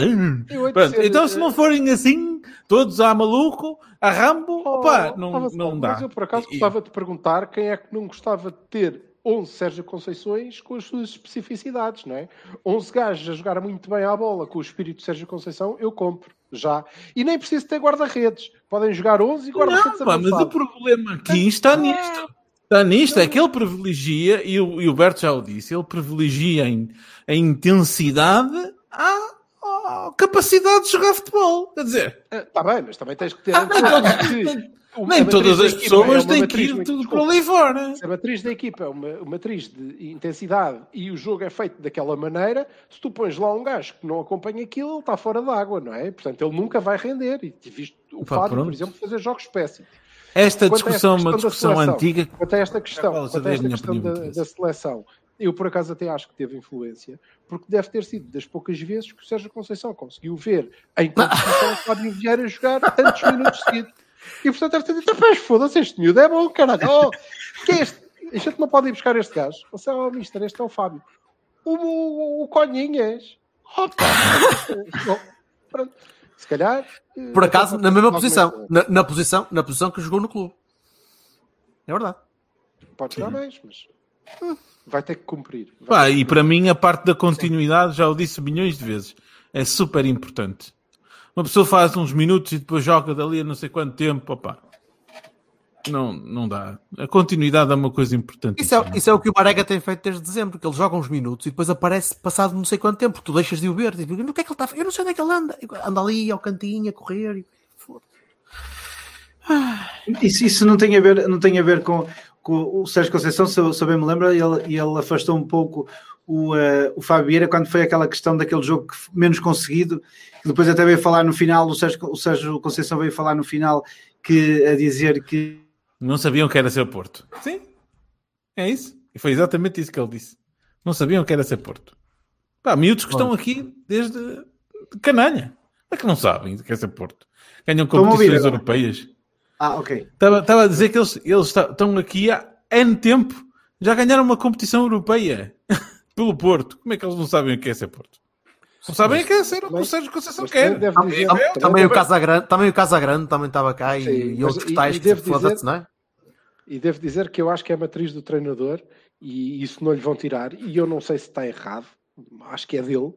Pronto, então se não forem assim, todos a maluco, a Rambo, opa, Oh, não, oh, não dá. Mas eu por acaso gostava de perguntar quem é que não gostava de ter 11 Sérgio Conceições com as suas especificidades, não é? 11 gajos a jogar muito bem à bola com o espírito de Sérgio Conceição, eu compro, já. E nem preciso ter guarda-redes. Podem jogar 11 e guarda-redes Não, pá, mas o avançados. problema aqui está nisto. Está nisto, é que ele privilegia, e o, e o Berto já o disse, ele privilegia em- a intensidade à- à capacidade de jogar futebol. Quer dizer, Está bem, mas também tens que ter. Ah, <laughs> o- nem todas da as pessoas é têm que ir tudo desculpa. para ali fora. Se a matriz da equipa é uma, uma matriz de intensidade e o jogo é feito daquela maneira, se tu pões lá um gajo que não acompanha aquilo, ele está fora d'água, não é? Portanto, ele nunca vai render. E te viste o pronto. por exemplo, fazer jogos péssimos. Esta Quanto discussão é uma discussão seleção, antiga. Quanto a esta questão, quanto a esta questão da, da seleção, eu por acaso até acho que teve influência, porque deve ter sido das poucas vezes que o Sérgio Conceição conseguiu ver em competição <laughs> o Fábio Vieira jogar tantos minutos seguidos. E portanto deve ter dito, "Rapaz, foda-se, este miúdo é bom, caralho. Oh, que é este? A gente não pode ir buscar este gajo. Você, oh, mister, este é o Fábio. O, o, o Conhinhas. Opa! <laughs> Bom, pronto. Se calhar. eh, Por acaso, na mesma posição. Na, na posição. na posição que jogou no clube. É verdade. Pode jogar mais, mas hum, vai ter que cumprir. Pá, ter que e para mim a parte da continuidade, já o disse milhões de vezes, é super importante. Uma pessoa faz uns minutos e depois joga dali a não sei quanto tempo, opá. Não, não dá. A continuidade é uma coisa importante. Isso é, isso é o que o Marega tem feito desde dezembro, que ele joga uns minutos e depois aparece passado não sei quanto tempo, tu deixas de o ver. Tipo, o que é que ele está a- Eu não sei onde é que ele anda. Anda ali ao cantinho a correr. E... Isso, isso não tem a ver, não tem a ver com, com o Sérgio Conceição, se eu, se eu bem me lembro, ele, ele afastou um pouco o, eh, o Fábio Vieira quando foi aquela questão daquele jogo menos conseguido, que depois até veio falar no final, o Sérgio, o Sérgio Conceição veio falar no final que, a dizer que Não sabiam que era ser Porto. Sim. É isso. E foi exatamente isso que ele disse. Não sabiam que era ser Porto. Pá, miúdos que estão aqui desde canalha. É que não sabem que é ser Porto. Ganham ouvir competições europeias. Ah, ok. Estava, a dizer que eles, eles estão aqui há N tempo. Já ganharam uma competição europeia <laughs> pelo Porto. Como é que eles não sabem o que é ser Porto? Não sabem o que é ser o que o Sérgio Conceição quer. Também, dizer- também, também o Casagrande, também o Casagrande também estava cá e, Sim, e mas- outros e- tais e que foda-se, dizer- não é? E devo dizer que eu acho que é a matriz do treinador e isso não lhe vão tirar. E eu não sei se está errado, acho que é dele,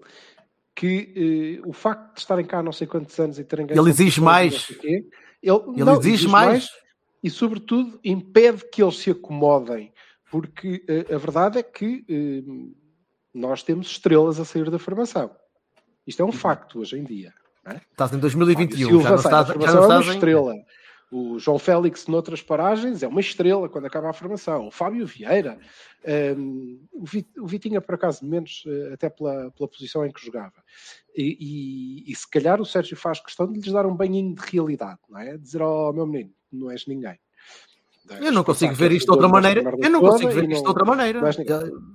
que eh, o facto de estarem cá há não sei quantos anos e terem ganho Ele exige e mais. ele, Ele não, exige mais. e, sobretudo, impede que eles se acomodem. Porque eh, a verdade é que eh, nós temos estrelas a sair da formação. Isto é Uhum. um facto hoje em dia. não é? Estás em Fábio 2021, Silva já não estás, a já não é uma estás em... estrela. O João Félix, noutras paragens, é uma estrela quando acaba a formação. O Fábio Vieira, hum, o Vi- o Vitinha, por acaso, menos, eh, até pela, pela posição em que jogava. E, e- e se calhar o Sérgio faz questão de lhes dar um banhinho de realidade, não é? Dizer ao meu menino, não és ninguém. Eu não consigo ver isto de outra maneira. Eu não consigo ver isto de outra maneira.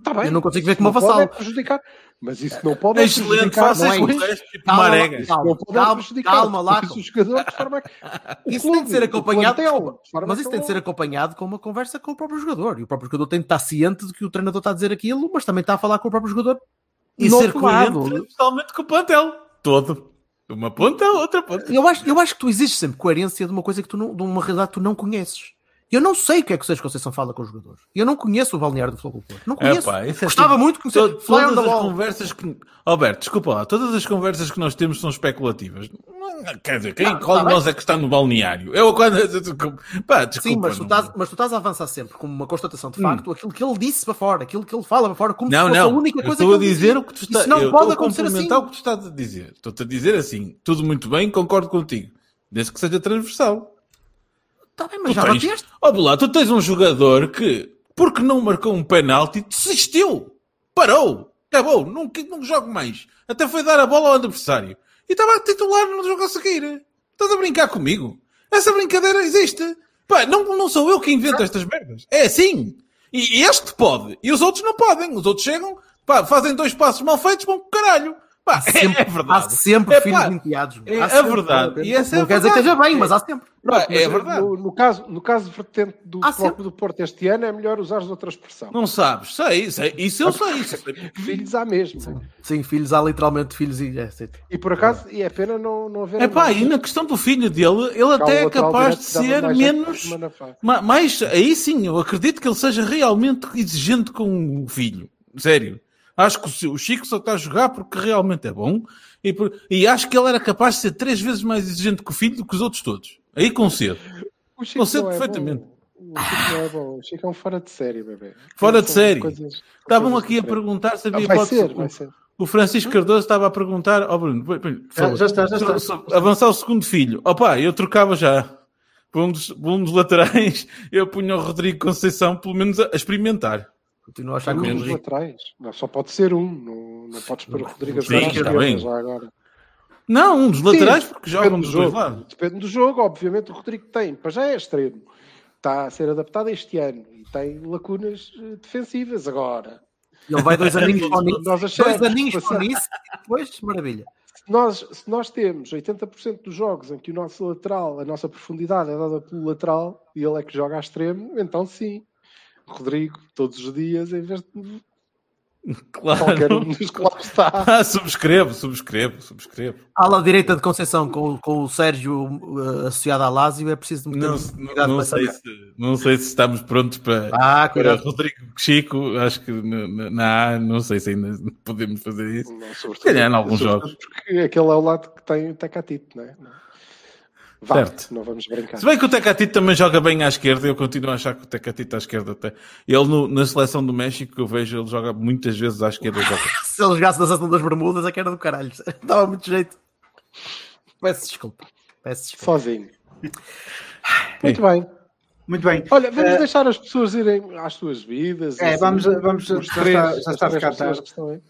Tá Eu não consigo ver como pode é prejudicar. Mas isso não pode é Excelente, prejudicar. faça não é isso isso. com o resto, tipo Calma, Marega. Calma, pode calma, prejudicar calma, <laughs> o Isso clube, tem de ser acompanhado, mas isso tem de ser acompanhado com uma conversa com o próprio jogador. E o próprio jogador tem de estar ciente de que o treinador está a dizer aquilo, mas também está a falar com o próprio jogador. E ser coerente totalmente com o plantel. Todo. Uma ponta outra ponta. Eu acho, eu acho que tu exiges sempre coerência de uma coisa que tu não, de uma realidade que tu não conheces. Eu não sei o que é que o Sérgio Conceição fala com os jogadores. Eu não conheço o balneário do Futebol Clube. Não conheço. Epá, é Gostava tipo- muito de conhecer. To- todas as conversas que. Alberto, desculpa lá, todas as conversas que nós temos são especulativas. Não, Quer dizer, quem, Não, qual tá de nós é que está no balneário? Eu quando. <laughs> Pá, desculpa. Sim, mas tu, não- estás, mas tu estás a avançar sempre com uma constatação de facto, aquilo que ele disse para fora, aquilo que ele fala para fora, como Não, se fosse não. a única coisa estou que a ele dizer dizia. o que tu estás Isso não eu pode a acontecer assim. o que tu estás a dizer. Estou-te a dizer assim, tudo muito bem, concordo contigo. Desde que seja transversal. Está bem, mas Tu já tens, bateste. ó, lá, tu tens um jogador que, porque não marcou um penalti, desistiu. Parou. Acabou. Não, não jogo mais. Até foi dar a bola ao adversário. E estava a titular no jogo a seguir. Estás a brincar comigo? Essa brincadeira existe. Pá, não, não sou eu que invento estas merdas. É assim. E este pode. E os outros não podem. Os outros chegam, pá, fazem dois passos mal feitos, vão caralho. Pá, Sempre, é verdade. Há sempre É, filhos pá, enteados. é a sempre. verdade. E essa é não a quer dizer que esteja bem, mas há sempre. É mas, verdade. No, no caso, no caso vertente do Há próprio sempre. do Porto este ano, é melhor usares outra expressão. Não sabes. Sei, sei. Isso eu sei. Isso eu sei. <laughs> Filhos há mesmo. Sim, filhos, há literalmente filhos e. É, sim. E por acaso, e é pena não, não haver. É pá, e na questão do filho dele, ele até é capaz de ser menos. ma- Mais, aí sim, eu acredito que ele seja realmente exigente com o filho. Sério. Acho que o Chico só está a jogar porque realmente é bom. E, por- e acho que ele era capaz de ser três vezes mais exigente com o filho do que os outros todos. Aí concedo. O Chico Concedo é perfeitamente. bom. O Chico não é bom. O Chico é um fora de série, bebê. Fora de série. coisas- Estavam coisas aqui a perguntar se havia Vai hipótese ser, vai ser. O Francisco Cardoso estava a perguntar ao Bruno, por favor, já está, já está. avançar o segundo filho. Opa, eu trocava já. Por um dos, por um dos <laughs> laterais, eu punha o Rodrigo Conceição, pelo menos a, a experimentar. Continuo a achar que o Um laterais. Não, só pode ser um. Não, não podes pôr o Rodrigo Sim, está bem. já agora. Não, um dos laterais, porque jogam Depende dos do dois jogo. lados. Depende do jogo, obviamente. O Rodrigo tem, para já é extremo. Está a ser adaptado este ano e tem lacunas eh, defensivas agora. Ele vai dois <laughs> aninhos para o nisso. Nós achamos Dois aninhos para nisso depois, maravilha. Se nós, se nós temos 80% dos jogos em que o nosso lateral, a nossa profundidade é dada pelo lateral e ele é que joga a extremo, então sim. Rodrigo, todos os dias, em vez de <laughs> qualquer um Claro. dos que lá está. <laughs> Ah, subscrevo, subscrevo, subscrevo. Ala direita de Conceição com, com o Sérgio uh, associado à Lásio é preciso meter Não, cuidado não, com sei se, não sei se estamos prontos para, Ah, para cuidado. Rodrigo Chico. Acho que na, A, não sei se ainda podemos fazer isso. Não, sobretudo- Se calhar em alguns jogos. Porque aquele é o lado que tem o Tecatito, não é? Vá, Certo. não vamos brincar. Se bem que o Tecatito também joga bem à esquerda, eu continuo a achar que o Tecatito à esquerda até. Ele no- na seleção do México, que eu vejo, ele joga muitas vezes à esquerda. joga. <laughs> Se ele jogasse na sessão das Bermudas, é que era do caralho. <laughs> Dava muito jeito. Peço desculpa. Peço desculpa. Sozinho. Muito bem. Muito bem. Olha, vamos Eh, deixar as pessoas irem às suas vidas. É, assim, vamos- vamos- os já três- está- já está a ficar tarde.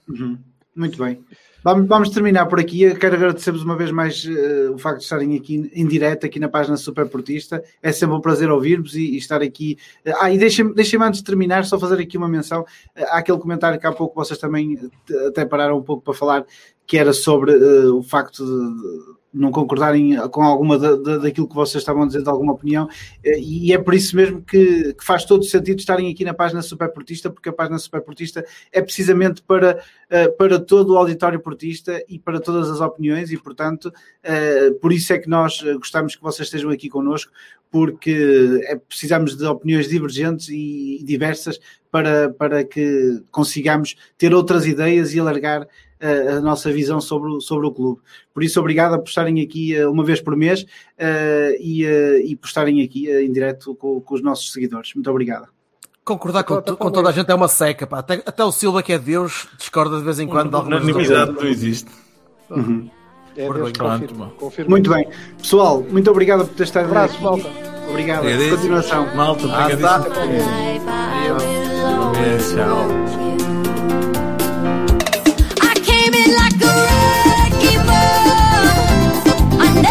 Uhum. Muito bem. Vamos, vamos terminar por aqui. Eu quero agradecer-vos uma vez mais eh, o facto de estarem aqui em direto, aqui na página Super Portista. É sempre um prazer ouvir-vos e, e estar aqui. Eh, Ah, e deixem-me deixem antes de terminar, só fazer aqui uma menção. Há aquele comentário que há pouco vocês também até pararam um pouco para falar, que era sobre eh, o facto de, de não concordarem com alguma da, da- daquilo que vocês estavam a dizer, de alguma opinião. Eh, E é por isso mesmo que, que faz todo sentido estarem aqui na página Super Portista, porque a página Super Portista é precisamente para eh, para todo o auditório portista e para todas as opiniões e, portanto, eh, por isso é que nós gostamos que vocês estejam aqui connosco, porque é, precisamos de opiniões divergentes e diversas para, para que consigamos ter outras ideias e alargar a nossa visão sobre, o- sobre o clube. Por isso, obrigado por estarem aqui eh, uma vez por mês eh, e, eh, e por estarem aqui em direto com, com os nossos seguidores. Muito obrigado. Concordar com, Então, com toda a gente é uma seca, pá. Até, até o Silva, que é Deus, discorda de vez em quando de algumas Unanimidade não existe. É Deus, confirma, confirma. Muito bem. Pessoal, muito obrigado por ter estado Abraço, aqui. malta. Obrigado. Continuação. Malta, Ah, tá. É, tchau.